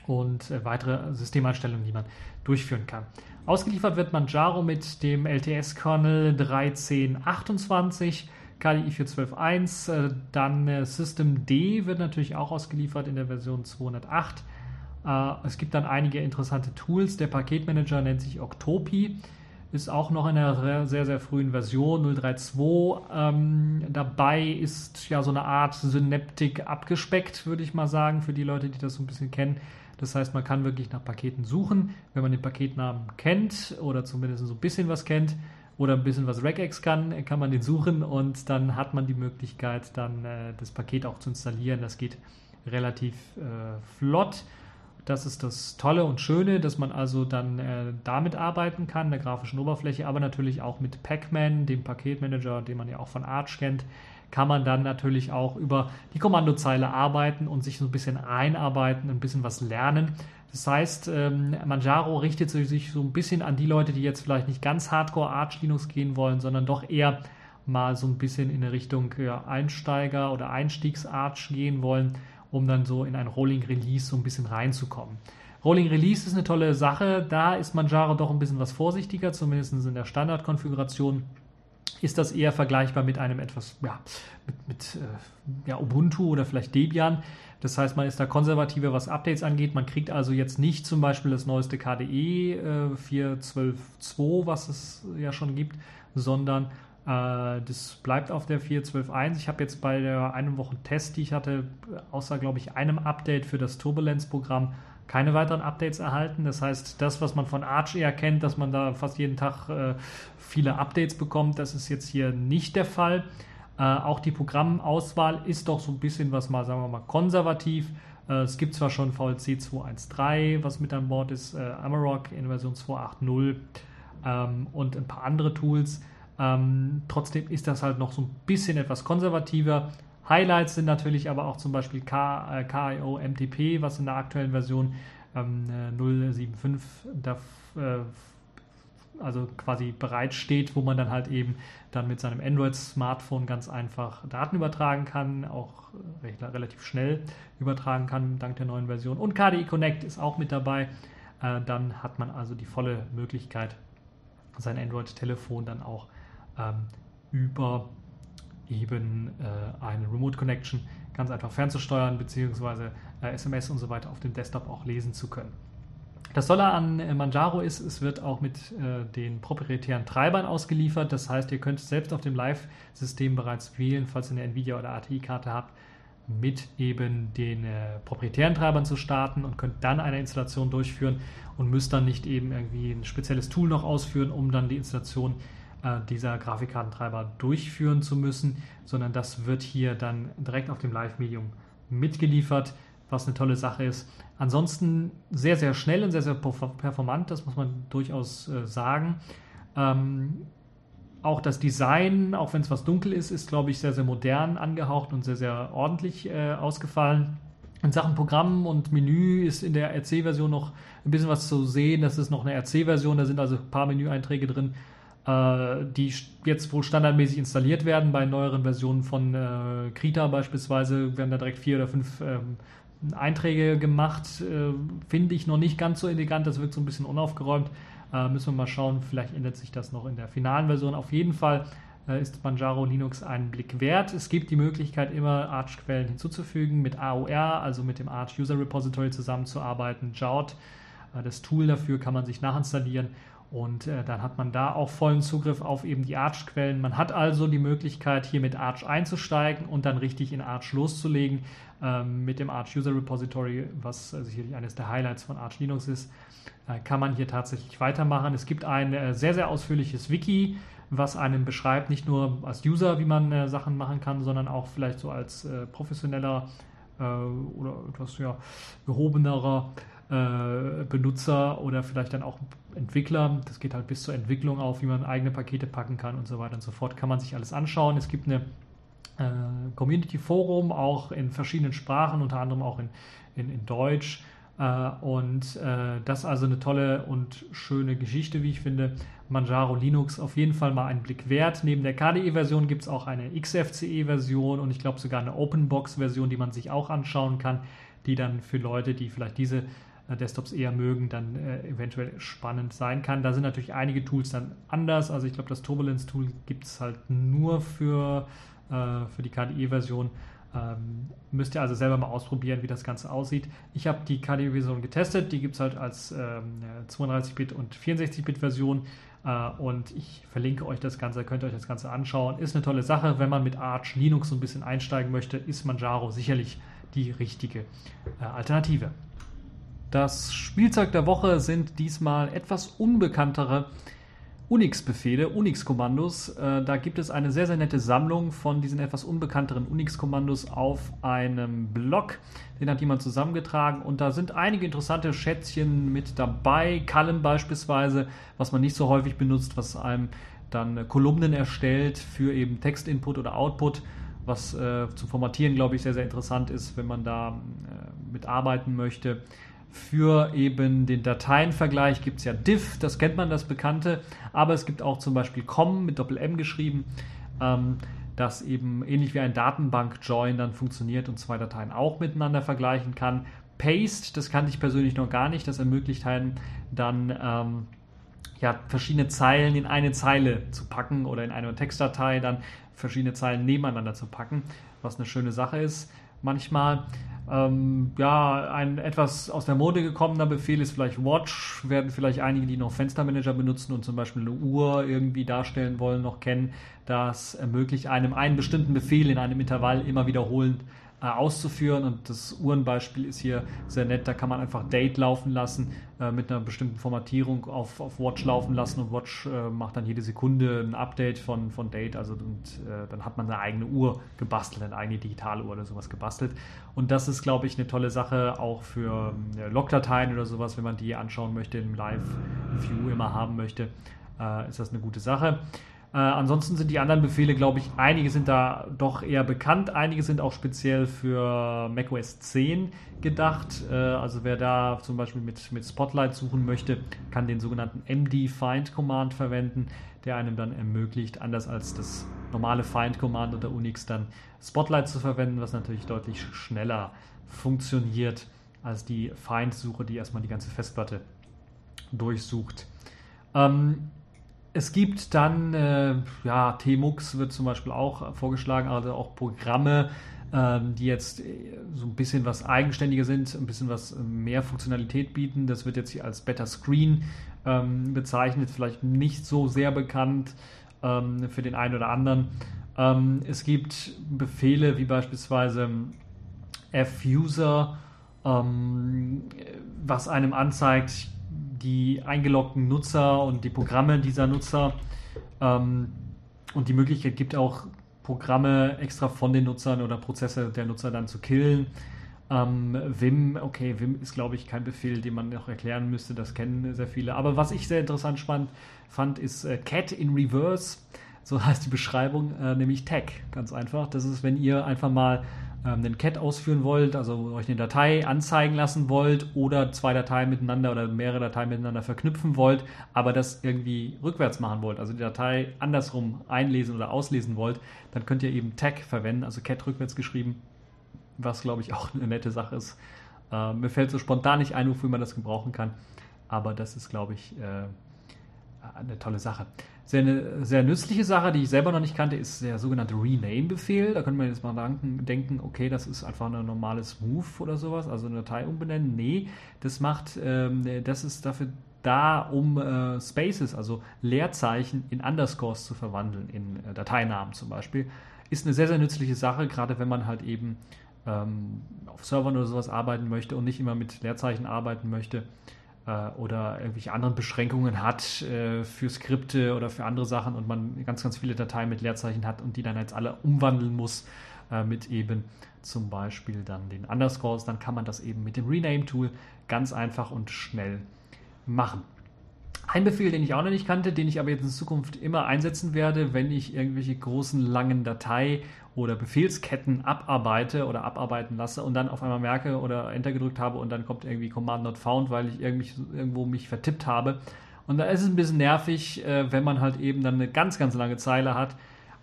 und äh, weitere Systemeinstellungen, die man durchführen kann. Ausgeliefert wird Manjaro mit dem LTS-Kernel 1328, KDE 4.12.1, äh, dann äh, System D wird natürlich auch ausgeliefert in der Version 208. Es gibt dann einige interessante Tools. Der Paketmanager nennt sich Octopi, ist auch noch in einer sehr, sehr frühen Version 032. Ähm, dabei ist ja so eine Art Synaptik abgespeckt, würde ich mal sagen, für die Leute, die das so ein bisschen kennen. Das heißt, man kann wirklich nach Paketen suchen. Wenn man den Paketnamen kennt oder zumindest so ein bisschen was kennt oder ein bisschen was Regex kann, kann man den suchen und dann hat man die Möglichkeit, dann äh, das Paket auch zu installieren. Das geht relativ äh, flott. Das ist das Tolle und Schöne, dass man also dann äh, damit arbeiten kann, der grafischen Oberfläche, aber natürlich auch mit Pacman, dem Paketmanager, den man ja auch von Arch kennt, kann man dann natürlich auch über die Kommandozeile arbeiten und sich so ein bisschen einarbeiten, ein bisschen was lernen. Das heißt, ähm, Manjaro richtet sich so ein bisschen an die Leute, die jetzt vielleicht nicht ganz Hardcore Arch Linux gehen wollen, sondern doch eher mal so ein bisschen in eine Richtung Einsteiger oder Einstiegs-Arch gehen wollen, um dann so in ein Rolling Release so ein bisschen reinzukommen. Rolling Release ist eine tolle Sache. Da ist Manjaro doch ein bisschen was vorsichtiger, zumindest in der Standardkonfiguration ist das eher vergleichbar mit einem etwas, ja, mit, mit äh, ja, Ubuntu oder vielleicht Debian. Das heißt, man ist da konservativer, was Updates angeht. Man kriegt also jetzt nicht zum Beispiel das neueste KDE äh, 4.12.2, was es ja schon gibt, sondern äh, das bleibt auf der 4.12.1. Ich habe jetzt bei der einen Woche Test, die ich hatte, außer, glaube ich, einem Update für das Turbulenz-Programm, keine weiteren Updates erhalten. Das heißt, das, was man von Arch eher kennt, dass man da fast jeden Tag äh, viele Updates bekommt, das ist jetzt hier nicht der Fall. Äh, auch die Programmauswahl ist doch so ein bisschen was mal, sagen wir mal, konservativ. Äh, es gibt zwar schon VLC 213, was mit an Bord ist, äh, Amarok in Version 2.8.0 ähm, und ein paar andere Tools. Ähm, trotzdem ist das halt noch so ein bisschen etwas konservativer. Highlights sind natürlich aber auch zum Beispiel K, äh, KIO MTP, was in der aktuellen Version ähm, 075 da, äh, also quasi bereitsteht, wo man dann halt eben dann mit seinem Android-Smartphone ganz einfach Daten übertragen kann, auch recht, relativ schnell übertragen kann dank der neuen Version. Und KDE Connect ist auch mit dabei. Äh, dann hat man also die volle Möglichkeit, sein Android-Telefon dann auch ähm, über eben äh, eine Remote Connection ganz einfach fernzusteuern, beziehungsweise äh, SMS und so weiter auf dem Desktop auch lesen zu können. Das Tolle an äh, Manjaro ist, es wird auch mit äh, den proprietären Treibern ausgeliefert. Das heißt, ihr könnt selbst auf dem Live-System bereits wählen, falls ihr eine Nvidia oder ATI-Karte habt, mit eben den äh, proprietären Treibern zu starten und könnt dann eine Installation durchführen und müsst dann nicht eben irgendwie ein spezielles Tool noch ausführen, um dann die Installation äh, dieser Grafikkartentreiber durchführen zu müssen, sondern das wird hier dann direkt auf dem Live-Medium mitgeliefert, was eine tolle Sache ist. Ansonsten sehr, sehr schnell und sehr, sehr performant, das muss man durchaus äh, sagen. Ähm, auch das Design, auch wenn es was dunkel ist, ist, glaube ich, sehr, sehr modern angehaucht und sehr, sehr ordentlich äh, ausgefallen. In Sachen Programm und Menü ist in der RC-Version noch ein bisschen was zu sehen. Das ist noch eine RC-Version, da sind also ein paar Menüeinträge drin, äh, die jetzt wohl standardmäßig installiert werden. Bei neueren Versionen von äh, Krita beispielsweise werden da direkt vier oder fünf ähm, Einträge gemacht. Äh, Finde ich noch nicht ganz so elegant, das wirkt so ein bisschen unaufgeräumt. Äh, müssen wir mal schauen, vielleicht ändert sich das noch in der finalen Version. Auf jeden Fall äh, ist Manjaro Linux einen Blick wert. Es gibt die Möglichkeit, immer Arch-Quellen hinzuzufügen, mit AOR, also mit dem Arch User Repository zusammenzuarbeiten. Jout, äh, das Tool dafür kann man sich nachinstallieren und äh, dann hat man da auch vollen Zugriff auf eben die Arch-Quellen. Man hat also die Möglichkeit, hier mit Arch einzusteigen und dann richtig in Arch loszulegen. Ähm, mit dem Arch User Repository, was äh, sicherlich eines der Highlights von Arch Linux ist, äh, kann man hier tatsächlich weitermachen. Es gibt ein äh, sehr, sehr ausführliches Wiki, was einem beschreibt, nicht nur als User, wie man äh, Sachen machen kann, sondern auch vielleicht so als äh, professioneller oder etwas ja, gehobenerer äh, Benutzer oder vielleicht dann auch Entwickler. Das geht halt bis zur Entwicklung auf, wie man eigene Pakete packen kann und so weiter und so fort. Kann man sich alles anschauen. Es gibt eine äh, Community Forum auch in verschiedenen Sprachen, unter anderem auch in, in, in Deutsch. Äh, und äh, das ist also eine tolle und schöne Geschichte, wie ich finde. Manjaro Linux auf jeden Fall mal einen Blick wert. Neben der KDE-Version gibt es auch eine XFCE-Version und ich glaube sogar eine OpenBox-Version, die man sich auch anschauen kann, die dann für Leute, die vielleicht diese Desktops eher mögen, dann äh, eventuell spannend sein kann. Da sind natürlich einige Tools dann anders. Also ich glaube, das Turbulence-Tool gibt es halt nur für, äh, für die KDE-Version. Ähm, müsst ihr also selber mal ausprobieren, wie das Ganze aussieht. Ich habe die KDE-Version getestet. Die gibt es halt als ähm, 32-Bit- und 64-Bit-Version. Äh, und ich verlinke euch das Ganze, könnt ihr euch das Ganze anschauen. Ist eine tolle Sache. Wenn man mit Arch Linux so ein bisschen einsteigen möchte, ist Manjaro sicherlich die richtige äh, Alternative. Das Spielzeug der Woche sind diesmal etwas unbekanntere Unix-Befehle, Unix-Kommandos. Äh, da gibt es eine sehr, sehr nette Sammlung von diesen etwas unbekannteren Unix-Kommandos auf einem Blog. Den hat jemand zusammengetragen und da sind einige interessante Schätzchen mit dabei. Kallen beispielsweise, was man nicht so häufig benutzt, was einem dann Kolumnen erstellt für eben Textinput oder Output was äh, zum Formatieren, glaube ich, sehr, sehr interessant ist, wenn man da äh, mitarbeiten möchte. Für eben den Dateienvergleich gibt es ja diff, das kennt man, das Bekannte, aber es gibt auch zum Beispiel com mit Doppel-M geschrieben, ähm, das eben ähnlich wie ein Datenbank-Join dann funktioniert und zwei Dateien auch miteinander vergleichen kann. Paste, das kannte ich persönlich noch gar nicht, das ermöglicht einem dann ähm, ja, verschiedene Zeilen in eine Zeile zu packen oder in eine Textdatei dann verschiedene Zeilen nebeneinander zu packen, was eine schöne Sache ist. Manchmal ähm, ja, ein etwas aus der Mode gekommener Befehl ist vielleicht Watch, werden vielleicht einige, die noch Fenstermanager benutzen und zum Beispiel eine Uhr irgendwie darstellen wollen, noch kennen. Das ermöglicht einem einen bestimmten Befehl in einem Intervall immer wiederholend auszuführen. Und das Uhrenbeispiel ist hier sehr nett. Da kann man einfach Date laufen lassen, äh, mit einer bestimmten Formatierung auf, auf Watch laufen lassen und Watch äh, macht dann jede Sekunde ein Update von, von Date. Also und äh, dann hat man eine eigene Uhr gebastelt, eine eigene digitale Uhr oder sowas gebastelt. Und das ist, glaube ich, eine tolle Sache auch für äh, Logdateien oder sowas, wenn man die anschauen möchte, im Live-View immer haben möchte, äh, ist das eine gute Sache. Äh, ansonsten sind die anderen Befehle, glaube ich, einige sind da doch eher bekannt, einige sind auch speziell für macOS 10 gedacht. Äh, also wer da zum Beispiel mit, mit Spotlight suchen möchte, kann den sogenannten MD Find Command verwenden, der einem dann ermöglicht, anders als das normale Find Command unter Unix dann Spotlight zu verwenden, was natürlich deutlich schneller funktioniert als die Find-Suche, die erstmal die ganze Festplatte durchsucht. Ähm, es gibt dann, äh, ja, Tmux wird zum Beispiel auch vorgeschlagen, also auch Programme, ähm, die jetzt äh, so ein bisschen was eigenständiger sind, ein bisschen was mehr Funktionalität bieten. Das wird jetzt hier als Better Screen ähm, bezeichnet, vielleicht nicht so sehr bekannt ähm, für den einen oder anderen. Ähm, es gibt Befehle wie beispielsweise fuser, ähm, was einem anzeigt, die eingeloggten Nutzer und die Programme dieser Nutzer ähm, und die Möglichkeit gibt auch Programme extra von den Nutzern oder Prozesse der Nutzer dann zu killen. Ähm, Vim, okay, Vim ist glaube ich kein Befehl, den man noch erklären müsste, das kennen sehr viele. Aber was ich sehr interessant spannend fand, ist äh, Cat in Reverse, so heißt die Beschreibung, äh, nämlich Tag, ganz einfach. Das ist, wenn ihr einfach mal ähm, einen Cat ausführen wollt, also euch eine Datei anzeigen lassen wollt oder zwei Dateien miteinander oder mehrere Dateien miteinander verknüpfen wollt, aber das irgendwie rückwärts machen wollt, also die Datei andersrum einlesen oder auslesen wollt, dann könnt ihr eben Tag verwenden, also Cat rückwärts geschrieben, was glaube ich auch eine nette Sache ist. Äh, mir fällt so spontan nicht ein, wofür man das gebrauchen kann, aber das ist glaube ich äh, eine tolle Sache. Sehr, eine sehr nützliche Sache, die ich selber noch nicht kannte, ist der sogenannte Rename-Befehl. Da könnte man jetzt mal denken, okay, das ist einfach ein normales Move oder sowas, also eine Datei umbenennen. Nee, das macht, ähm, das ist dafür da, um äh, Spaces, also Leerzeichen in Underscores zu verwandeln, in äh, Dateinamen zum Beispiel. Ist eine sehr, sehr nützliche Sache, gerade wenn man halt eben ähm, auf Servern oder sowas arbeiten möchte und nicht immer mit Leerzeichen arbeiten möchte oder irgendwelche anderen Beschränkungen hat äh, für Skripte oder für andere Sachen und man ganz, ganz viele Dateien mit Leerzeichen hat und die dann jetzt alle umwandeln muss äh, mit eben zum Beispiel dann den Underscores, dann kann man das eben mit dem Rename-Tool ganz einfach und schnell machen. Ein Befehl, den ich auch noch nicht kannte, den ich aber jetzt in Zukunft immer einsetzen werde, wenn ich irgendwelche großen, langen Datei- oder Befehlsketten abarbeite oder abarbeiten lasse und dann auf einmal merke oder Enter gedrückt habe und dann kommt irgendwie Command not found, weil ich irgendwie irgendwo mich vertippt habe. Und da ist es ein bisschen nervig, äh, wenn man halt eben dann eine ganz, ganz lange Zeile hat,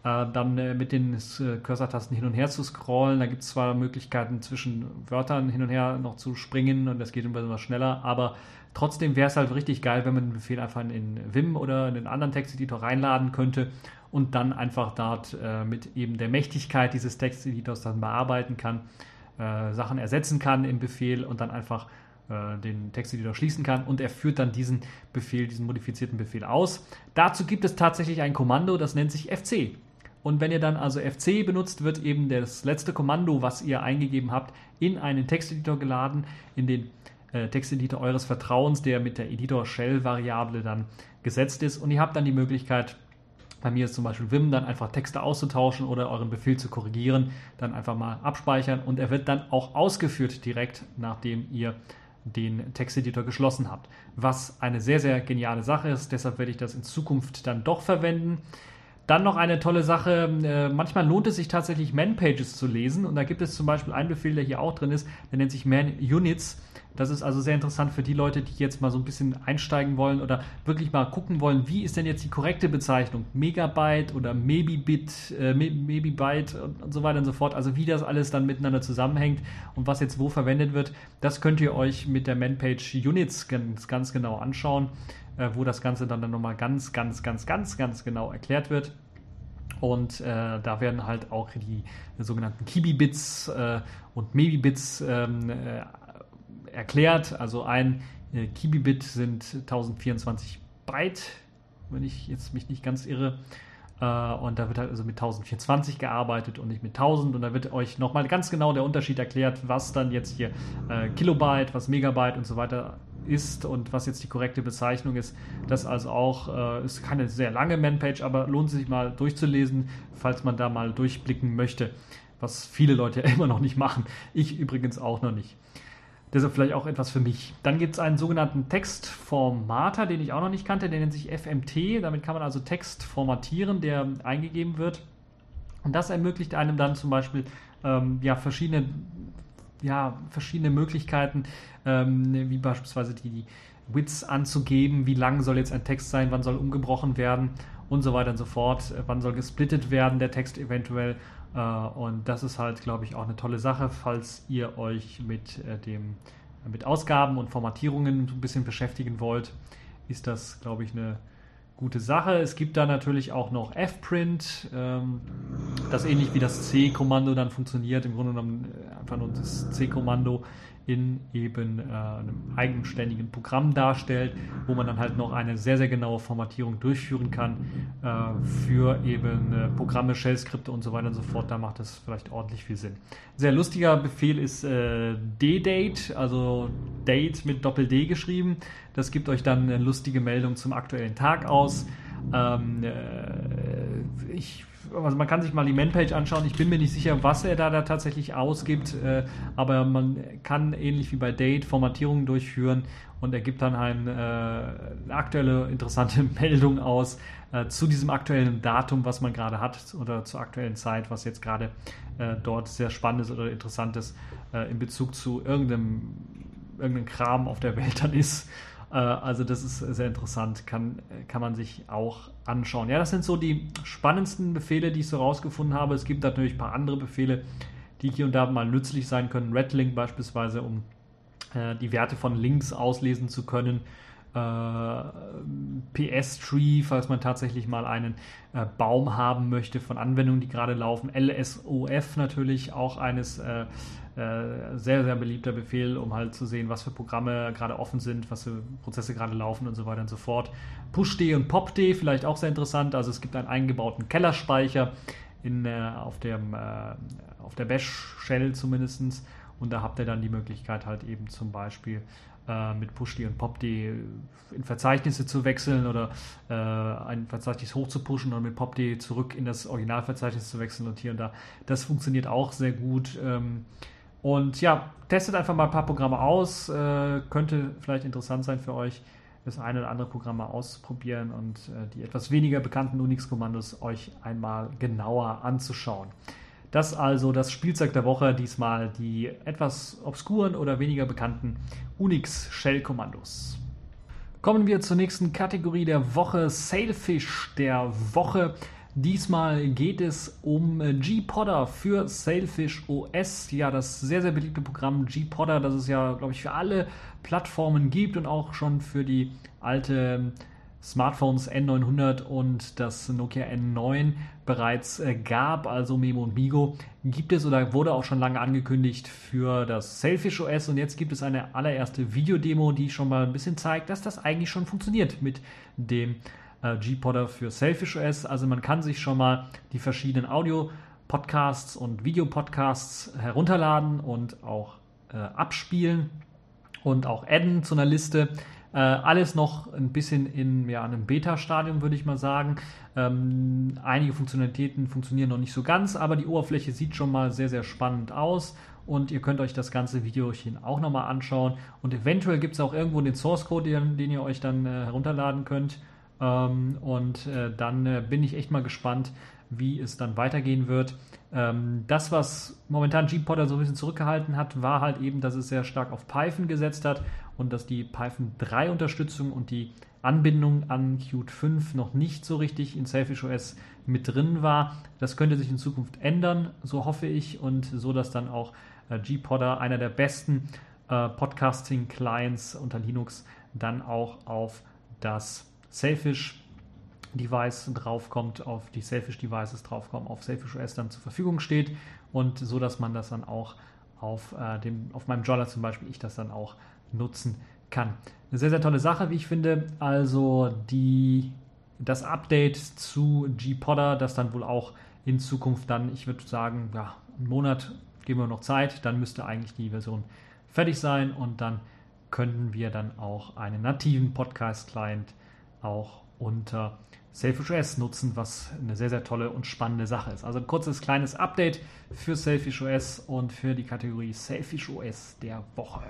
äh, dann äh, mit den Cursor-Tasten hin und her zu scrollen. Da gibt es zwar Möglichkeiten zwischen Wörtern hin und her noch zu springen und das geht ein bisschen schneller, aber trotzdem wäre es halt richtig geil, wenn man den Befehl einfach in Vim oder in einen anderen Texteditor reinladen könnte und dann einfach dort äh, mit eben der Mächtigkeit dieses Texteditors dann bearbeiten kann, äh, Sachen ersetzen kann im Befehl und dann einfach äh, den Texteditor schließen kann und er führt dann diesen Befehl, diesen modifizierten Befehl aus. Dazu gibt es tatsächlich ein Kommando, das nennt sich FC. Und wenn ihr dann also FC benutzt, wird eben das letzte Kommando, was ihr eingegeben habt, in einen Texteditor geladen, in den äh, Texteditor eures Vertrauens, der mit der Editor-Shell-Variable dann gesetzt ist. Und ihr habt dann die Möglichkeit, bei mir ist zum Beispiel Vim, dann einfach Texte auszutauschen oder euren Befehl zu korrigieren, dann einfach mal abspeichern und er wird dann auch ausgeführt direkt, nachdem ihr den Texteditor geschlossen habt. Was eine sehr, sehr geniale Sache ist, deshalb werde ich das in Zukunft dann doch verwenden. Dann noch eine tolle Sache, äh, manchmal lohnt es sich tatsächlich Man-Pages zu lesen und da gibt es zum Beispiel einen Befehl, der hier auch drin ist, der nennt sich Man-Units das ist also sehr interessant für die Leute, die jetzt mal so ein bisschen einsteigen wollen oder wirklich mal gucken wollen, wie ist denn jetzt die korrekte Bezeichnung? Megabyte oder Mebibit, äh, Mebibyte und, und so weiter und so fort. Also wie das alles dann miteinander zusammenhängt und was jetzt wo verwendet wird, das könnt ihr euch mit der Manpage Units ganz, ganz genau anschauen, äh, wo das Ganze dann, dann nochmal ganz, ganz, ganz, ganz, ganz genau erklärt wird. Und äh, da werden halt auch die sogenannten Kibi-Bits äh, und Mebi-Bits ähm, äh, erklärt. Also ein äh, Kibibit sind 1024 Byte, wenn ich jetzt mich nicht ganz irre. Äh, und da wird halt also mit 1024 gearbeitet und nicht mit 1000. Und da wird euch nochmal ganz genau der Unterschied erklärt, was dann jetzt hier äh, Kilobyte, was Megabyte und so weiter ist und was jetzt die korrekte Bezeichnung ist. Das also auch äh, ist keine sehr lange Manpage, aber lohnt sich mal durchzulesen, falls man da mal durchblicken möchte, was viele Leute immer noch nicht machen. Ich übrigens auch noch nicht. Deshalb vielleicht auch etwas für mich. Dann gibt es einen sogenannten Textformater, den ich auch noch nicht kannte, der nennt sich FMT. Damit kann man also Text formatieren, der eingegeben wird. Und das ermöglicht einem dann zum Beispiel ähm, ja, verschiedene, ja, verschiedene Möglichkeiten, ähm, wie beispielsweise die, die Widths anzugeben, wie lang soll jetzt ein Text sein, wann soll umgebrochen werden und so weiter und so fort, wann soll gesplittet werden der Text eventuell. Äh, und das ist halt, glaube ich, auch eine tolle Sache, falls ihr euch mit äh, dem mit Ausgaben und Formatierungen ein bisschen beschäftigen wollt, ist das, glaube ich, eine gute Sache. Es gibt da natürlich auch noch fprint, ähm, das ähnlich wie das C-Kommando dann funktioniert, im Grunde genommen äh, einfach nur das C-Kommando in eben äh, einem eigenständigen Programm darstellt, wo man dann halt noch eine sehr, sehr genaue Formatierung durchführen kann äh, für eben äh, Programme, Shell-Skripte und so weiter und so fort. Da macht das vielleicht ordentlich viel Sinn. Sehr lustiger Befehl ist äh, D-Date, also Date mit Doppel-D geschrieben. Das gibt euch dann eine lustige Meldung zum aktuellen Tag aus. Ähm, äh, ich also man kann sich mal die Man-Page anschauen. Ich bin mir nicht sicher, was er da, da tatsächlich ausgibt, äh, aber man kann ähnlich wie bei Date Formatierungen durchführen und er gibt dann ein, äh, eine aktuelle interessante Meldung aus äh, zu diesem aktuellen Datum, was man gerade hat oder zur aktuellen Zeit, was jetzt gerade äh, dort sehr spannend ist oder interessant ist äh, in Bezug zu irgendeinem, irgendeinem Kram auf der Welt dann ist. Äh, also das ist sehr interessant, kann, kann man sich auch anschauen. Ja, das sind so die spannendsten Befehle, die ich so rausgefunden habe. Es gibt natürlich ein paar andere Befehle, die hier und da mal nützlich sein können. Redlink beispielsweise, um äh, die Werte von Links auslesen zu können. Äh, PS-Tree, falls man tatsächlich mal einen äh, Baum haben möchte von Anwendungen, die gerade laufen. LSOF natürlich auch eines äh, äh, sehr, sehr beliebter Befehl, um halt zu sehen, was für Programme gerade offen sind, was für Prozesse gerade laufen und so weiter und so fort. PushD und PopD vielleicht auch sehr interessant. Also es gibt einen eingebauten Kellerspeicher in, äh, auf, dem, äh, auf der Bash-Shell zumindest Und da habt ihr dann die Möglichkeit halt eben zum Beispiel äh, mit Pushdi und Popdi in Verzeichnisse zu wechseln oder äh, ein Verzeichnis hoch zu pushen und mit Popdi zurück in das Originalverzeichnis zu wechseln und hier und da. Das funktioniert auch sehr gut. Ähm, und ja, testet einfach mal ein paar Programme aus. Äh, könnte vielleicht interessant sein für euch, das eine oder andere Programm mal auszuprobieren und äh, die etwas weniger bekannten Unix-Kommandos euch einmal genauer anzuschauen. Das also das Spielzeug der Woche, diesmal die etwas obskuren oder weniger bekannten Unix Shell-Kommandos. Kommen wir zur nächsten Kategorie der Woche, Sailfish der Woche. Diesmal geht es um G-Podder für Sailfish OS. Ja, das sehr, sehr beliebte Programm G-Podder, das es ja, glaube ich, für alle Plattformen gibt und auch schon für die alte Smartphones N900 und das Nokia N9 bereits äh, gab, also Memo und Migo, gibt es oder wurde auch schon lange angekündigt für das Selfish OS und jetzt gibt es eine allererste Videodemo, die schon mal ein bisschen zeigt, dass das eigentlich schon funktioniert mit dem äh, G-Podder für Selfish OS. Also man kann sich schon mal die verschiedenen Audio-Podcasts und Videopodcasts herunterladen und auch äh, abspielen und auch adden zu einer Liste. Äh, alles noch ein bisschen in ja, einem Beta-Stadium, würde ich mal sagen. Ähm, einige Funktionalitäten funktionieren noch nicht so ganz, aber die Oberfläche sieht schon mal sehr, sehr spannend aus. Und ihr könnt euch das ganze Videochen auch nochmal anschauen. Und eventuell gibt es auch irgendwo den Source Code, den, den ihr euch dann äh, herunterladen könnt. Ähm, und äh, dann äh, bin ich echt mal gespannt, wie es dann weitergehen wird. Ähm, das, was momentan G-Podder so ein bisschen zurückgehalten hat, war halt eben, dass es sehr stark auf Python gesetzt hat und dass die Python 3 Unterstützung und die Anbindung an Qt 5 noch nicht so richtig in Selfish OS mit drin war. Das könnte sich in Zukunft ändern, so hoffe ich, und so, dass dann auch äh, G-Podder, einer der besten äh, Podcasting-Clients unter Linux, dann auch auf das Selfish Device draufkommt, auf die Selfish Devices draufkommen, auf Selfish OS dann zur Verfügung steht und so, dass man das dann auch auf, äh, dem, auf meinem Jolla zum Beispiel, ich das dann auch nutzen kann. Eine sehr, sehr tolle Sache, wie ich finde. Also die, das Update zu G-Podder, das dann wohl auch in Zukunft dann, ich würde sagen, ja, einen Monat geben wir noch Zeit, dann müsste eigentlich die Version fertig sein und dann könnten wir dann auch einen nativen Podcast-Client auch unter Selfish OS nutzen, was eine sehr, sehr tolle und spannende Sache ist. Also ein kurzes kleines Update für Selfish OS und für die Kategorie Selfish OS der Woche.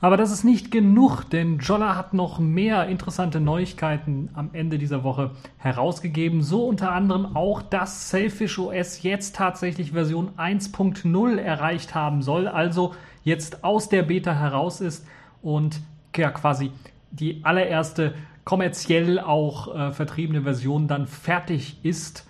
Aber das ist nicht genug, denn Jolla hat noch mehr interessante Neuigkeiten am Ende dieser Woche herausgegeben. So unter anderem auch, dass Selfish OS jetzt tatsächlich Version 1.0 erreicht haben soll, also jetzt aus der Beta heraus ist und ja quasi die allererste kommerziell auch äh, vertriebene Version dann fertig ist.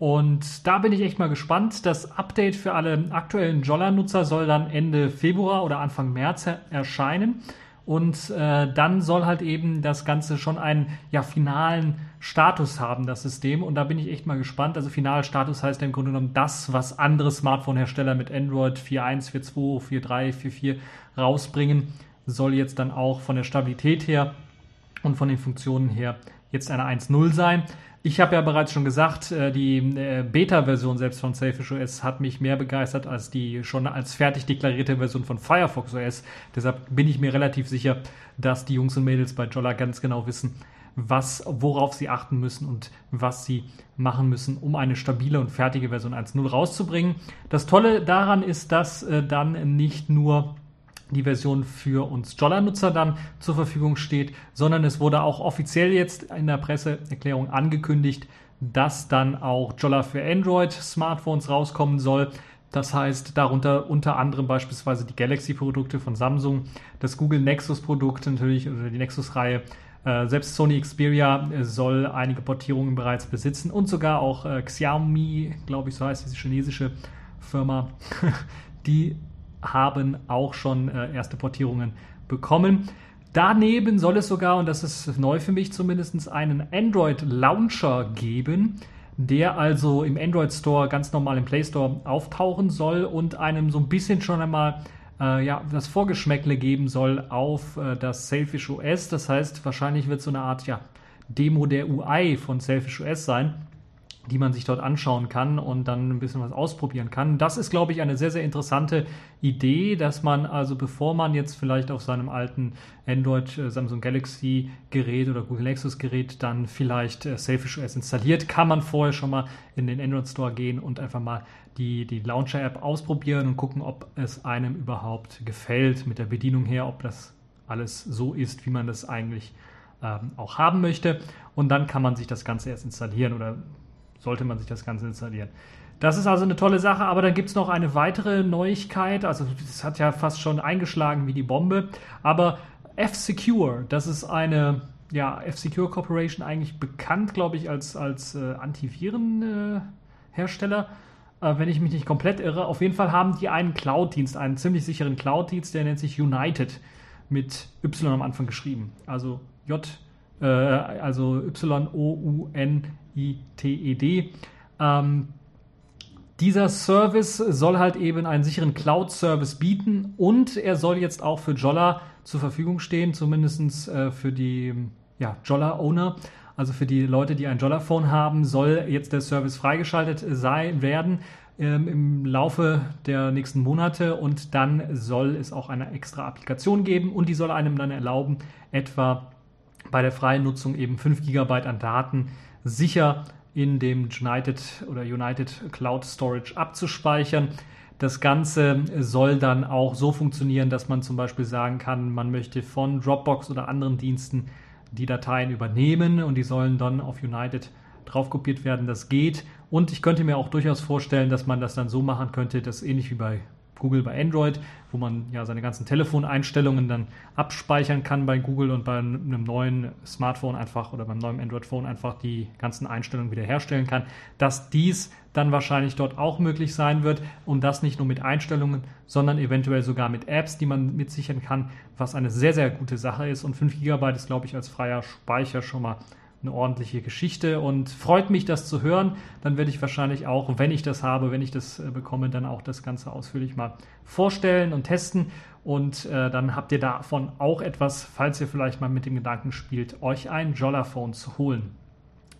Und da bin ich echt mal gespannt. Das Update für alle aktuellen Jolla-Nutzer soll dann Ende Februar oder Anfang März erscheinen. Und äh, dann soll halt eben das Ganze schon einen ja, finalen Status haben, das System. Und da bin ich echt mal gespannt. Also finaler Status heißt ja im Grunde genommen das, was andere Smartphone-Hersteller mit Android 4.1, 4.2, 4.3, 4.4 rausbringen, soll jetzt dann auch von der Stabilität her und von den Funktionen her jetzt eine 1.0 sein. Ich habe ja bereits schon gesagt, äh, die äh, Beta-Version selbst von Selfish OS hat mich mehr begeistert als die schon als fertig deklarierte Version von Firefox OS. Deshalb bin ich mir relativ sicher, dass die Jungs und Mädels bei Jolla ganz genau wissen, was, worauf sie achten müssen und was sie machen müssen, um eine stabile und fertige Version 1.0 rauszubringen. Das Tolle daran ist, dass äh, dann nicht nur die Version für uns Jolla-Nutzer dann zur Verfügung steht, sondern es wurde auch offiziell jetzt in der Presseerklärung angekündigt, dass dann auch Jolla für Android-Smartphones rauskommen soll. Das heißt, darunter unter anderem beispielsweise die Galaxy-Produkte von Samsung, das Google Nexus-Produkt natürlich oder die Nexus-Reihe. Äh, selbst Sony Xperia soll einige Portierungen bereits besitzen und sogar auch äh, Xiaomi, glaube ich, so heißt diese chinesische Firma, die haben auch schon äh, erste Portierungen bekommen. Daneben soll es sogar, und das ist neu für mich zumindest, einen Android Launcher geben, der also im Android Store ganz normal im Play Store auftauchen soll und einem so ein bisschen schon einmal äh, ja, das Vorgeschmäckle geben soll auf äh, das Selfish OS. Das heißt, wahrscheinlich wird so eine Art ja, Demo der UI von Selfish OS sein. Die man sich dort anschauen kann und dann ein bisschen was ausprobieren kann. Das ist, glaube ich, eine sehr, sehr interessante Idee, dass man also, bevor man jetzt vielleicht auf seinem alten Android, äh, Samsung Galaxy Gerät oder Google Nexus Gerät dann vielleicht äh, Selfish OS installiert, kann man vorher schon mal in den Android Store gehen und einfach mal die, die Launcher App ausprobieren und gucken, ob es einem überhaupt gefällt mit der Bedienung her, ob das alles so ist, wie man das eigentlich ähm, auch haben möchte. Und dann kann man sich das Ganze erst installieren oder sollte man sich das Ganze installieren. Das ist also eine tolle Sache, aber dann gibt es noch eine weitere Neuigkeit. Also, das hat ja fast schon eingeschlagen wie die Bombe. Aber F-Secure, das ist eine, ja, F-Secure Corporation, eigentlich bekannt, glaube ich, als, als äh, Antivirenhersteller. Äh, wenn ich mich nicht komplett irre. Auf jeden Fall haben die einen Cloud-Dienst, einen ziemlich sicheren Cloud-Dienst, der nennt sich United mit Y am Anfang geschrieben. Also J, äh, also Y-O-U-N-I-T-E-D. Ähm, dieser Service soll halt eben einen sicheren Cloud-Service bieten und er soll jetzt auch für Jolla zur Verfügung stehen, zumindest äh, für die ja, Jolla-Owner. Also für die Leute, die ein Jolla-Phone haben, soll jetzt der Service freigeschaltet sein werden ähm, im Laufe der nächsten Monate und dann soll es auch eine extra Applikation geben und die soll einem dann erlauben, etwa bei der freien Nutzung eben 5 GB an Daten sicher in dem United oder United Cloud Storage abzuspeichern. Das Ganze soll dann auch so funktionieren, dass man zum Beispiel sagen kann, man möchte von Dropbox oder anderen Diensten die Dateien übernehmen und die sollen dann auf United drauf kopiert werden. Das geht. Und ich könnte mir auch durchaus vorstellen, dass man das dann so machen könnte, dass ähnlich wie bei Google bei Android, wo man ja seine ganzen Telefoneinstellungen dann abspeichern kann bei Google und bei einem neuen Smartphone einfach oder beim neuen Android-Phone einfach die ganzen Einstellungen wiederherstellen kann, dass dies dann wahrscheinlich dort auch möglich sein wird und das nicht nur mit Einstellungen, sondern eventuell sogar mit Apps, die man mitsichern kann, was eine sehr, sehr gute Sache ist. Und 5 GB ist, glaube ich, als freier Speicher schon mal eine ordentliche Geschichte und freut mich, das zu hören. Dann werde ich wahrscheinlich auch, wenn ich das habe, wenn ich das äh, bekomme, dann auch das Ganze ausführlich mal vorstellen und testen. Und äh, dann habt ihr davon auch etwas, falls ihr vielleicht mal mit dem Gedanken spielt, euch ein Jollaphone zu holen.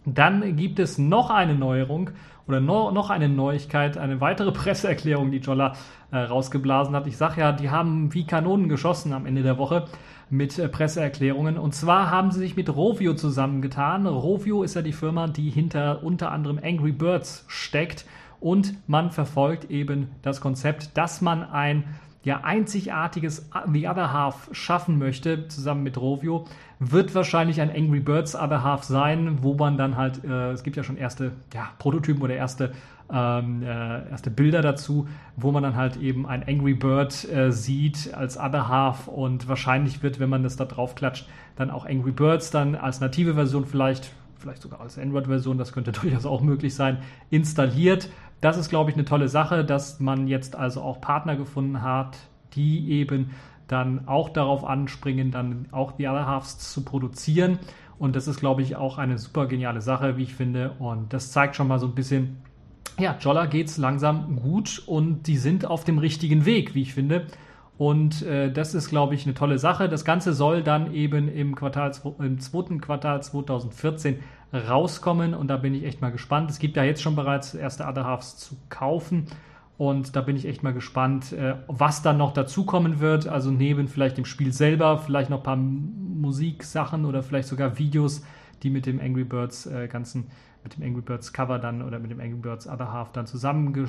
Dann gibt es noch eine Neuerung oder no, noch eine Neuigkeit, eine weitere Presseerklärung, die Jolla äh, rausgeblasen hat. Ich sage ja, die haben wie Kanonen geschossen am Ende der Woche mit äh, Presseerklärungen. Und zwar haben sie sich mit Rovio zusammengetan. Rovio ist ja die Firma, die hinter unter anderem Angry Birds steckt. Und man verfolgt eben das Konzept, dass man ein ja, einzigartiges The Other Half schaffen möchte, zusammen mit Rovio, wird wahrscheinlich ein Angry Birds Other Half sein, wo man dann halt, äh, es gibt ja schon erste ja, Prototypen oder erste ähm, äh, erste Bilder dazu, wo man dann halt eben ein Angry Bird äh, sieht als Other Half und wahrscheinlich wird, wenn man das da drauf klatscht, dann auch Angry Birds dann als native Version vielleicht, vielleicht sogar als Android-Version, das könnte durchaus auch möglich sein, installiert. Das ist, glaube ich, eine tolle Sache, dass man jetzt also auch Partner gefunden hat, die eben dann auch darauf anspringen, dann auch die Other Halves zu produzieren. Und das ist, glaube ich, auch eine super geniale Sache, wie ich finde. Und das zeigt schon mal so ein bisschen, ja, Jolla es langsam gut und die sind auf dem richtigen Weg, wie ich finde. Und äh, das ist, glaube ich, eine tolle Sache. Das Ganze soll dann eben im, Quartal, im zweiten Quartal 2014 rauskommen und da bin ich echt mal gespannt. Es gibt ja jetzt schon bereits erste Other zu kaufen und da bin ich echt mal gespannt, äh, was dann noch dazukommen wird. Also neben vielleicht dem Spiel selber, vielleicht noch ein paar Musiksachen oder vielleicht sogar Videos, die mit dem Angry Birds äh, ganzen mit dem Angry Birds Cover dann oder mit dem Angry Birds Other Half dann zusammen,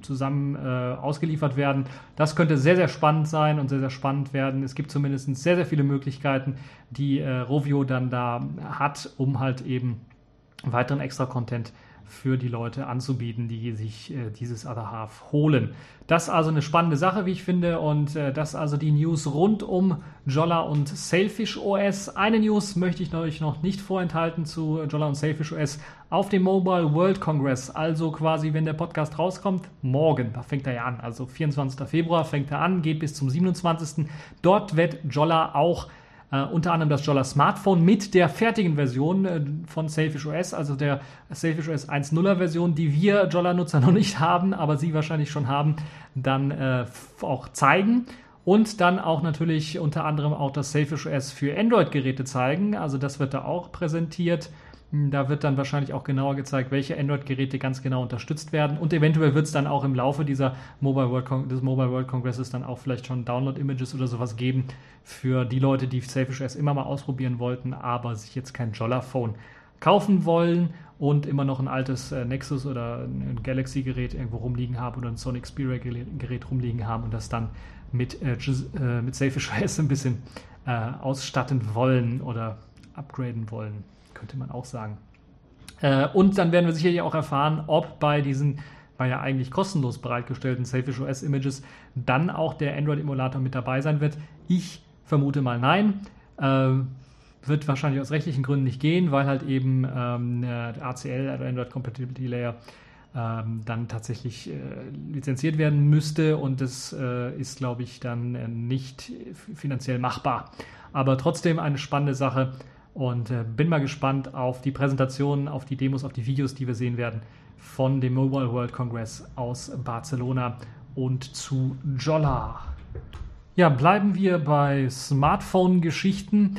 zusammen äh, ausgeliefert werden. Das könnte sehr, sehr spannend sein und sehr, sehr spannend werden. Es gibt zumindest sehr, sehr viele Möglichkeiten, die äh, Rovio dann da hat, um halt eben weiteren Extra-Content zu für die Leute anzubieten, die sich äh, dieses Other Half holen. Das ist also eine spannende Sache, wie ich finde, und äh, das also die News rund um Jolla und Sailfish OS. Eine News möchte ich euch noch nicht vorenthalten zu Jolla und Sailfish OS auf dem Mobile World Congress, also quasi, wenn der Podcast rauskommt, morgen, da fängt er ja an, also 24. Februar fängt er an, geht bis zum 27. Dort wird Jolla auch Uh, unter anderem das Jolla Smartphone mit der fertigen Version äh, von Sailfish OS, also der Sailfish OS 1.0er Version, die wir Jolla-Nutzer noch nicht haben, aber Sie wahrscheinlich schon haben, dann äh, auch zeigen. Und dann auch natürlich unter anderem auch das Sailfish OS für Android-Geräte zeigen. Also das wird da auch präsentiert. Hm, da wird dann wahrscheinlich auch genauer gezeigt, welche Android-Geräte ganz genau unterstützt werden. Und eventuell wird es dann auch im Laufe dieser Mobile World des Mobile World Congresses dann auch vielleicht schon Download-Images oder sowas geben für die Leute, die Selfish OS immer mal ausprobieren wollten, aber sich jetzt kein Jolla-Phone kaufen wollen und immer noch ein altes äh, Nexus oder ein Galaxy-Gerät irgendwo rumliegen haben oder ein Sony Xperia-Gerät rumliegen haben und das dann mit, äh, äh mit Selfish OS ein bisschen äh, ausstatten wollen oder upgraden wollen könnte man auch sagen. Äh, und dann werden wir sicherlich auch erfahren, ob bei diesen bei ja eigentlich kostenlos bereitgestellten Selfish OS Images dann auch der Android-Emulator mit dabei sein wird. Ich vermute mal nein. Äh, wird wahrscheinlich aus rechtlichen Gründen nicht gehen, weil halt eben ähm, der ACL, also Android Compatibility Layer, ähm, dann tatsächlich äh, lizenziert werden müsste und das äh, ist, glaube ich, dann äh, nicht finanziell machbar. Aber trotzdem eine spannende Sache und äh, bin mal gespannt auf die Präsentationen, auf die Demos, auf die Videos, die wir sehen werden von dem Mobile World Congress aus Barcelona und zu Jolla. Ja, bleiben wir bei Smartphone-Geschichten.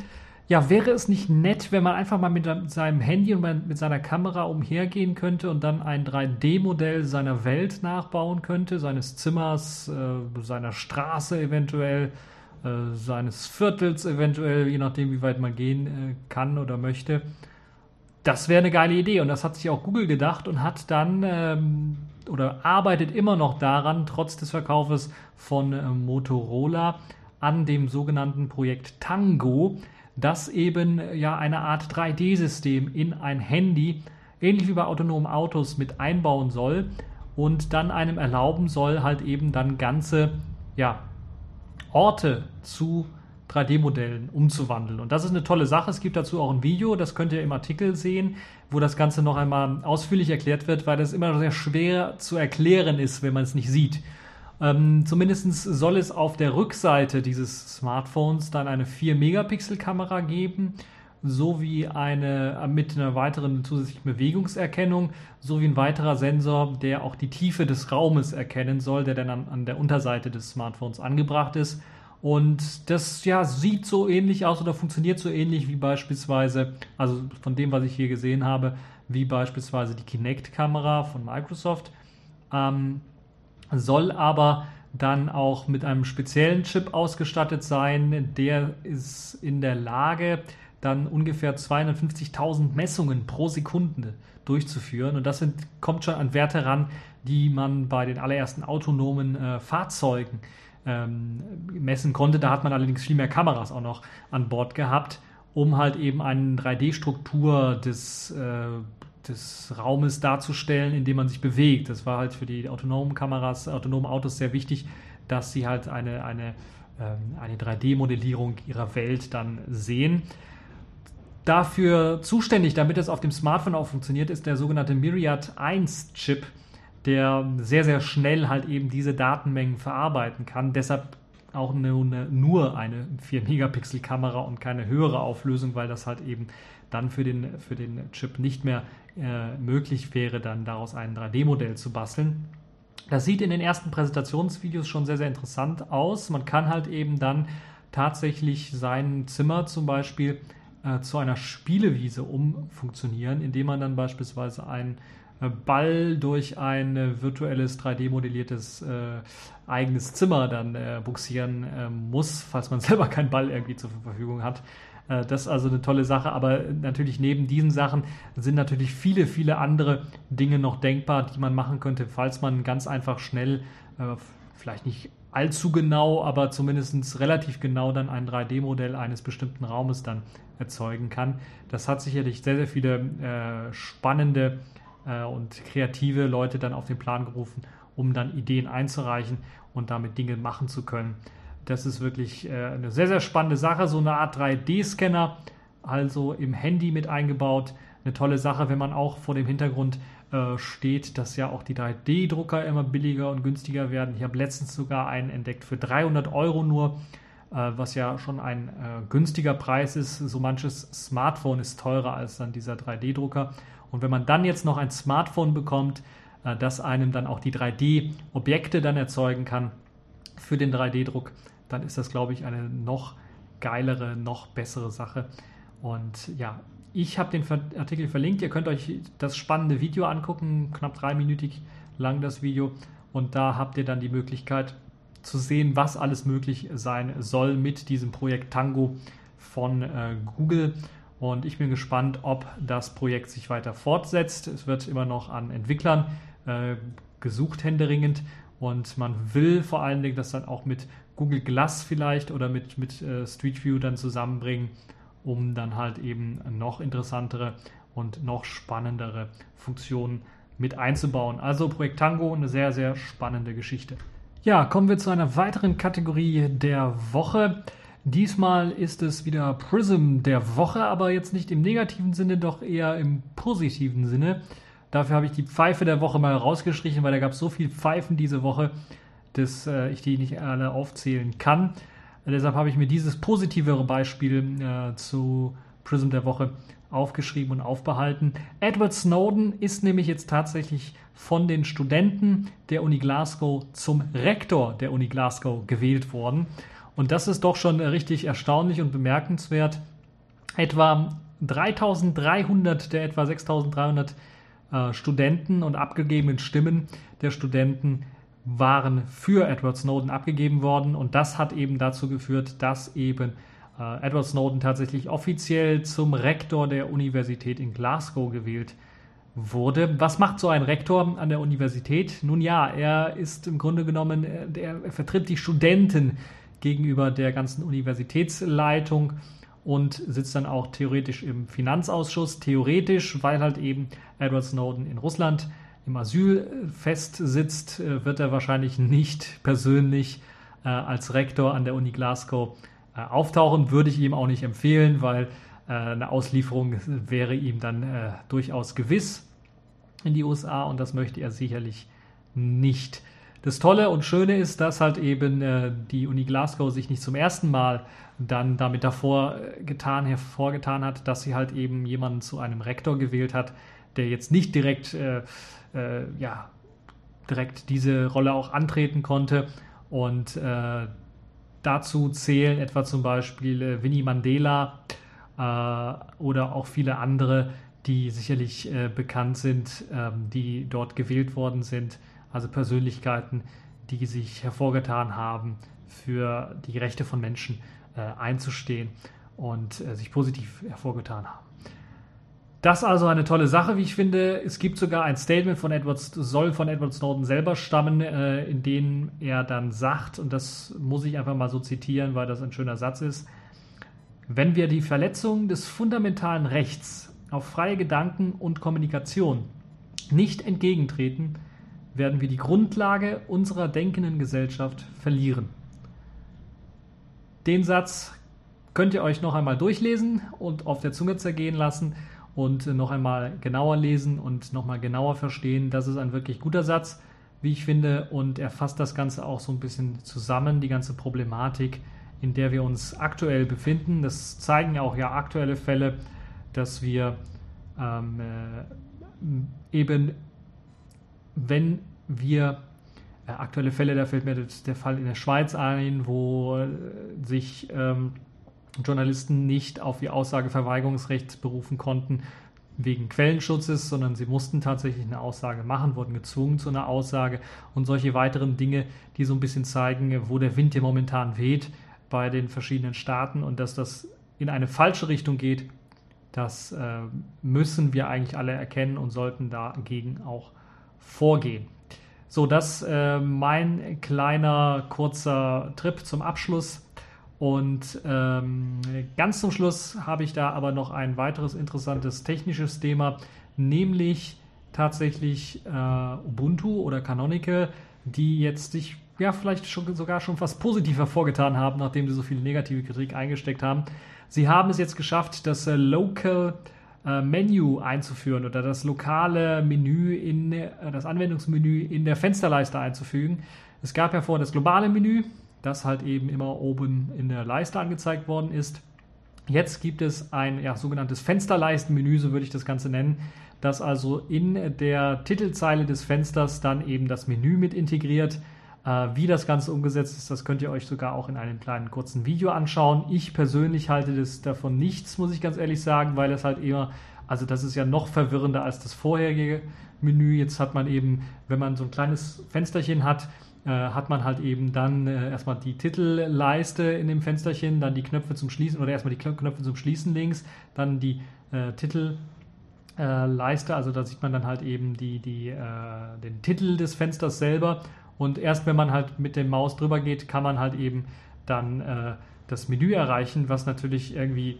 Ja, wäre es nicht nett, wenn man einfach mal mit seinem Handy und mit seiner Kamera umhergehen könnte und dann ein 3D-Modell seiner Welt nachbauen könnte, seines Zimmers, äh, seiner Straße eventuell, äh, seines Viertels eventuell, je nachdem, wie weit man gehen äh, kann oder möchte. Das wäre eine geile Idee und das hat sich auch Google gedacht und hat dann ähm, oder arbeitet immer noch daran, trotz des Verkaufes von äh, Motorola, an dem sogenannten Projekt Tango, das eben äh, ja eine Art 3D-System in ein Handy, ähnlich wie bei autonomen Autos, mit einbauen soll und dann einem erlauben soll, halt eben dann ganze ja, Orte zu 3D-Modellen umzuwandeln. Und das ist eine tolle Sache. Es gibt dazu auch ein Video, das könnt ihr im Artikel sehen, wo das Ganze noch einmal ausführlich erklärt wird, weil das immer sehr schwer zu erklären ist, wenn man es nicht sieht. Ähm, Zumindest soll es auf der Rückseite dieses Smartphones dann eine 4-Megapixel-Kamera geben sowie eine äh, mit einer weiteren zusätzlichen Bewegungserkennung sowie ein weiterer Sensor, der auch die Tiefe des Raumes erkennen soll, der dann an, an der Unterseite des Smartphones angebracht ist. Und das ja sieht so ähnlich aus oder funktioniert so ähnlich wie beispielsweise, also von dem, was ich hier gesehen habe, wie beispielsweise die Kinect-Kamera von Microsoft. Ähm, soll aber dann auch mit einem speziellen Chip ausgestattet sein, der ist in der Lage, dann ungefähr 250.000 Messungen pro Sekunde durchzuführen. Und das sind, kommt schon an Werte ran, die man bei den allerersten autonomen äh, Fahrzeugen ähm, messen konnte. Da hat man allerdings viel mehr Kameras auch noch an Bord gehabt, um halt eben eine 3D-Struktur des, äh, des Raumes darzustellen, in dem man sich bewegt. Das war halt für die autonomen Kameras, autonomen Autos sehr wichtig, dass sie halt eine, eine, ähm, eine 3D-Modellierung ihrer Welt dann sehen. Dafür zuständig, damit es auf dem Smartphone auch funktioniert, ist der sogenannte Myriad 1 Chip, der sehr, sehr schnell halt eben diese Datenmengen verarbeiten kann. Deshalb auch nur eine 4-Megapixel-Kamera und keine höhere Auflösung, weil das halt eben dann für den, für den Chip nicht mehr äh, möglich wäre, dann daraus ein 3D-Modell zu basteln. Das sieht in den ersten Präsentationsvideos schon sehr, sehr interessant aus. Man kann halt eben dann tatsächlich sein Zimmer zum Beispiel äh, zu einer Spielewiese umfunktionieren, indem man dann beispielsweise einen äh, Ball durch ein äh, virtuelles 3D-modelliertes äh, eigenes Zimmer dann buxieren muss, falls man selber keinen Ball irgendwie zur Verfügung hat. das ist also eine tolle Sache, aber natürlich neben diesen Sachen sind natürlich viele, viele andere Dinge noch denkbar, die man machen könnte, falls man ganz einfach schnell, vielleicht nicht allzu genau, aber zumindest relativ genau dann ein 3D-Modell eines bestimmten Raumes dann erzeugen kann. Das hat sicherlich sehr, sehr viele äh, spannende äh, und kreative Leute dann auf den Plan gerufen, um dann Ideen einzureichen und damit Dinge machen zu können. Das ist wirklich äh, eine sehr, sehr spannende Sache. So eine Art 3D-Scanner, also im Handy mit eingebaut. Eine tolle Sache, wenn man auch vor dem Hintergrund äh, steht, dass ja auch die 3D-Drucker immer billiger und günstiger werden. Ich habe letztens sogar einen entdeckt für 300 Euro nur, äh, was ja schon ein äh, günstiger Preis ist. So manches Smartphone ist teurer als dann dieser 3D-Drucker. Und wenn man dann jetzt noch ein Smartphone bekommt, äh, das einem dann auch die 3D-Objekte dann erzeugen kann für den 3D-Druck, dann ist das, glaube ich, eine noch geilere, noch bessere Sache. Und ja, ich habe den Artikel verlinkt. Ihr könnt euch das spannende Video angucken, knapp dreiminütig lang das Video. Und da habt ihr dann die Möglichkeit zu sehen, was alles möglich sein soll mit diesem Projekt Tango von äh, Google. Und ich bin gespannt, ob das Projekt sich weiter fortsetzt. Es wird immer noch an Entwicklern äh, gesucht, händeringend. Und man will vor allen Dingen das dann auch mit Google Glass vielleicht oder mit, mit äh, Street View dann zusammenbringen, um dann halt eben noch interessantere und noch spannendere Funktionen mit einzubauen. Also Projekt Tango, eine sehr, sehr spannende Geschichte. Ja, kommen wir zu einer weiteren Kategorie der Woche. Diesmal ist es wieder Prism der Woche, aber jetzt nicht im negativen Sinne, doch eher im positiven Sinne. Dafür habe ich die Pfeife der Woche mal rausgestrichen, weil da gab es so viele Pfeifen diese Woche, dass äh, ich die nicht alle aufzählen kann. Deshalb habe ich mir dieses positivere Beispiel äh, zu Prism der Woche aufgeschrieben und aufbehalten. Edward Snowden ist nämlich jetzt tatsächlich von den Studenten der Uni Glasgow zum Rektor der Uni Glasgow gewählt worden. Und das ist doch schon richtig erstaunlich und bemerkenswert. Etwa 3300 der etwa 6300 äh, Studenten und abgegebenen Stimmen der Studenten waren für Edward Snowden abgegeben worden. Und das hat eben dazu geführt, dass eben äh, Edward Snowden tatsächlich offiziell zum Rektor der Universität in Glasgow gewählt wurde. Was macht so ein Rektor an der Universität? Nun ja, er ist im Grunde genommen, er, er vertritt die Studenten gegenüber der ganzen Universitätsleitung und sitzt dann auch theoretisch im Finanzausschuss. Theoretisch, weil halt eben Edward Snowden in Russland im Asyl festsitzt, äh, wird er wahrscheinlich nicht persönlich äh, als Rektor an der Uni Glasgow äh, auftauchen. Würde ich ihm auch nicht empfehlen, weil äh, eine Auslieferung wäre ihm dann äh, durchaus gewiss in die USA und das möchte er sicherlich nicht. Das Tolle und Schöne ist, dass halt eben äh, die Uni Glasgow sich nicht zum ersten Mal dann damit davor äh, getan, hervorgetan hat, dass sie halt eben jemanden zu einem Rektor gewählt hat, der jetzt nicht direkt, äh, äh, ja, direkt diese Rolle auch antreten konnte. Und äh, dazu zählen etwa zum Beispiel äh, Winnie Mandela oder auch viele andere, die sicherlich bekannt sind, ähm, die dort gewählt worden sind also Persönlichkeiten, die sich hervorgetan haben, für die Rechte von Menschen äh, einzustehen und äh, sich positiv hervorgetan haben. Das also eine tolle Sache, wie ich finde. Es gibt sogar ein Statement von Edward, soll von Edward Snowden selber stammen, äh, in dem er dann sagt, und das muss ich einfach mal so zitieren, weil das ein schöner Satz ist, wenn wir die Verletzung des fundamentalen Rechts auf freie Gedanken und Kommunikation nicht entgegentreten, werden wir die Grundlage unserer denkenden Gesellschaft verlieren. Den Satz könnt ihr euch noch einmal durchlesen und auf der Zunge zergehen lassen und noch einmal genauer lesen und noch mal genauer verstehen. Das ist ein wirklich guter Satz, wie ich finde, und er fasst das Ganze auch so ein bisschen zusammen, die ganze Problematik, in der wir uns aktuell befinden. Das zeigen ja auch ja aktuelle Fälle, dass wir ähm, äh, eben wenn wir äh, aktuelle Fälle, da fällt mir der Fall in der Schweiz ein, wo äh, sich ähm, Journalisten nicht auf ihr Aussageverweigerungsrecht berufen konnten wegen Quellenschutzes, sondern sie mussten tatsächlich eine Aussage machen, wurden gezwungen zu einer Aussage und solche weiteren Dinge, die so ein bisschen zeigen, wo der Wind hier momentan weht bei den verschiedenen Staaten und dass das in eine falsche Richtung geht, das äh, müssen wir eigentlich alle erkennen und sollten dagegen auch vorgehen. So, das äh, mein kleiner kurzer Trip zum Abschluss. Und ähm, ganz zum Schluss habe ich da aber noch ein weiteres interessantes technisches Thema, nämlich tatsächlich äh, Ubuntu oder Canonical, die jetzt sich ja vielleicht schon, sogar schon fast positiv hervorgetan haben, nachdem sie so viel negative Kritik eingesteckt haben. Sie haben es jetzt geschafft, das äh, Local äh, Menü einzuführen oder das lokale Menü in äh, das Anwendungsmenü in der Fensterleiste einzufügen. Es gab ja vorher das globale Menü, das halt eben immer oben in der Leiste angezeigt worden ist. Jetzt gibt es ein ja, sogenanntes Fensterleistenmenü, so würde ich das Ganze nennen, das also in der Titelzeile des Fensters dann eben das Menü mit integriert Äh, wie das Ganze umgesetzt ist, das könnt ihr euch sogar auch in einem kleinen kurzen Video anschauen. Ich persönlich halte das davon nichts, muss ich ganz ehrlich sagen, weil es halt eher, also das ist ja noch verwirrender als das vorherige Menü. Jetzt hat man eben, wenn man so ein kleines Fensterchen hat, hat man halt eben dann äh, erstmal die Titelleiste in dem Fensterchen, dann die Knöpfe zum Schließen oder erstmal die Knöpfe zum Schließen links, dann die äh, Titelleiste, also da sieht man dann halt eben die, die, äh, den Titel des Fensters selber. Und erst wenn man halt mit dem Maus drüber geht, kann man halt eben dann äh, das Menü erreichen, was natürlich irgendwie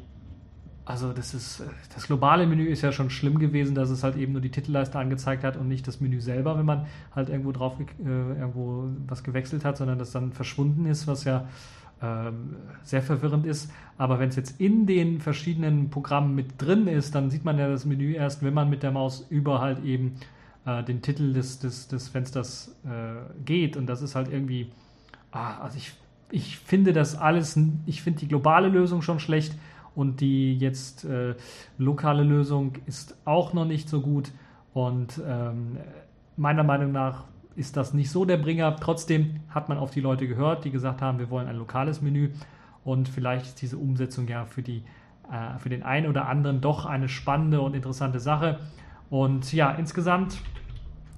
also das ist das globale Menü ist ja schon schlimm gewesen, dass es halt eben nur die Titelleiste angezeigt hat und nicht das Menü selber, wenn man halt irgendwo drauf äh, irgendwo was gewechselt hat, sondern das dann verschwunden ist, was ja ähm, sehr verwirrend ist. Aber wenn es jetzt in den verschiedenen Programmen mit drin ist, dann sieht man ja das Menü erst, wenn man mit der Maus über halt eben äh, den Titel des, des, des Fensters äh, geht. Und das ist halt irgendwie, ah, also ich, ich finde das alles, ich finde die globale Lösung schon schlecht und die jetzt äh, lokale Lösung ist auch noch nicht so gut. Und ähm, meiner Meinung nach ist das nicht so der Bringer. Trotzdem hat man auf die Leute gehört, die gesagt haben, wir wollen ein lokales Menü. Und vielleicht ist diese Umsetzung ja für, die, äh, für den einen oder anderen doch eine spannende und interessante Sache. Und ja, insgesamt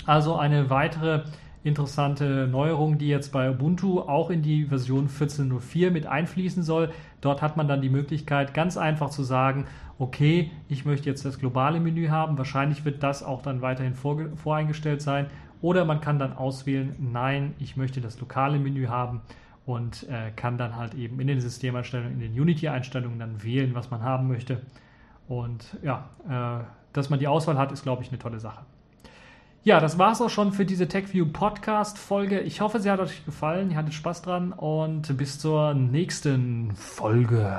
also eine weitere interessante Neuerung, die jetzt bei Ubuntu auch in die Version 14.04 mit einfließen soll. Dort hat man dann die Möglichkeit, ganz einfach zu sagen, okay, ich möchte jetzt das globale Menü haben. Wahrscheinlich wird das auch dann weiterhin voreingestellt sein. Oder man kann dann auswählen, nein, ich möchte das lokale Menü haben und äh, kann dann halt eben in den Systemeinstellungen, in den Unity-Einstellungen dann wählen, was man haben möchte. Und ja, äh, dass man die Auswahl hat, ist, glaube ich, eine tolle Sache. Ja, das war es auch schon für diese TechView Podcast Folge. Ich hoffe, sie hat euch gefallen, ihr hattet Spaß dran und bis zur nächsten Folge.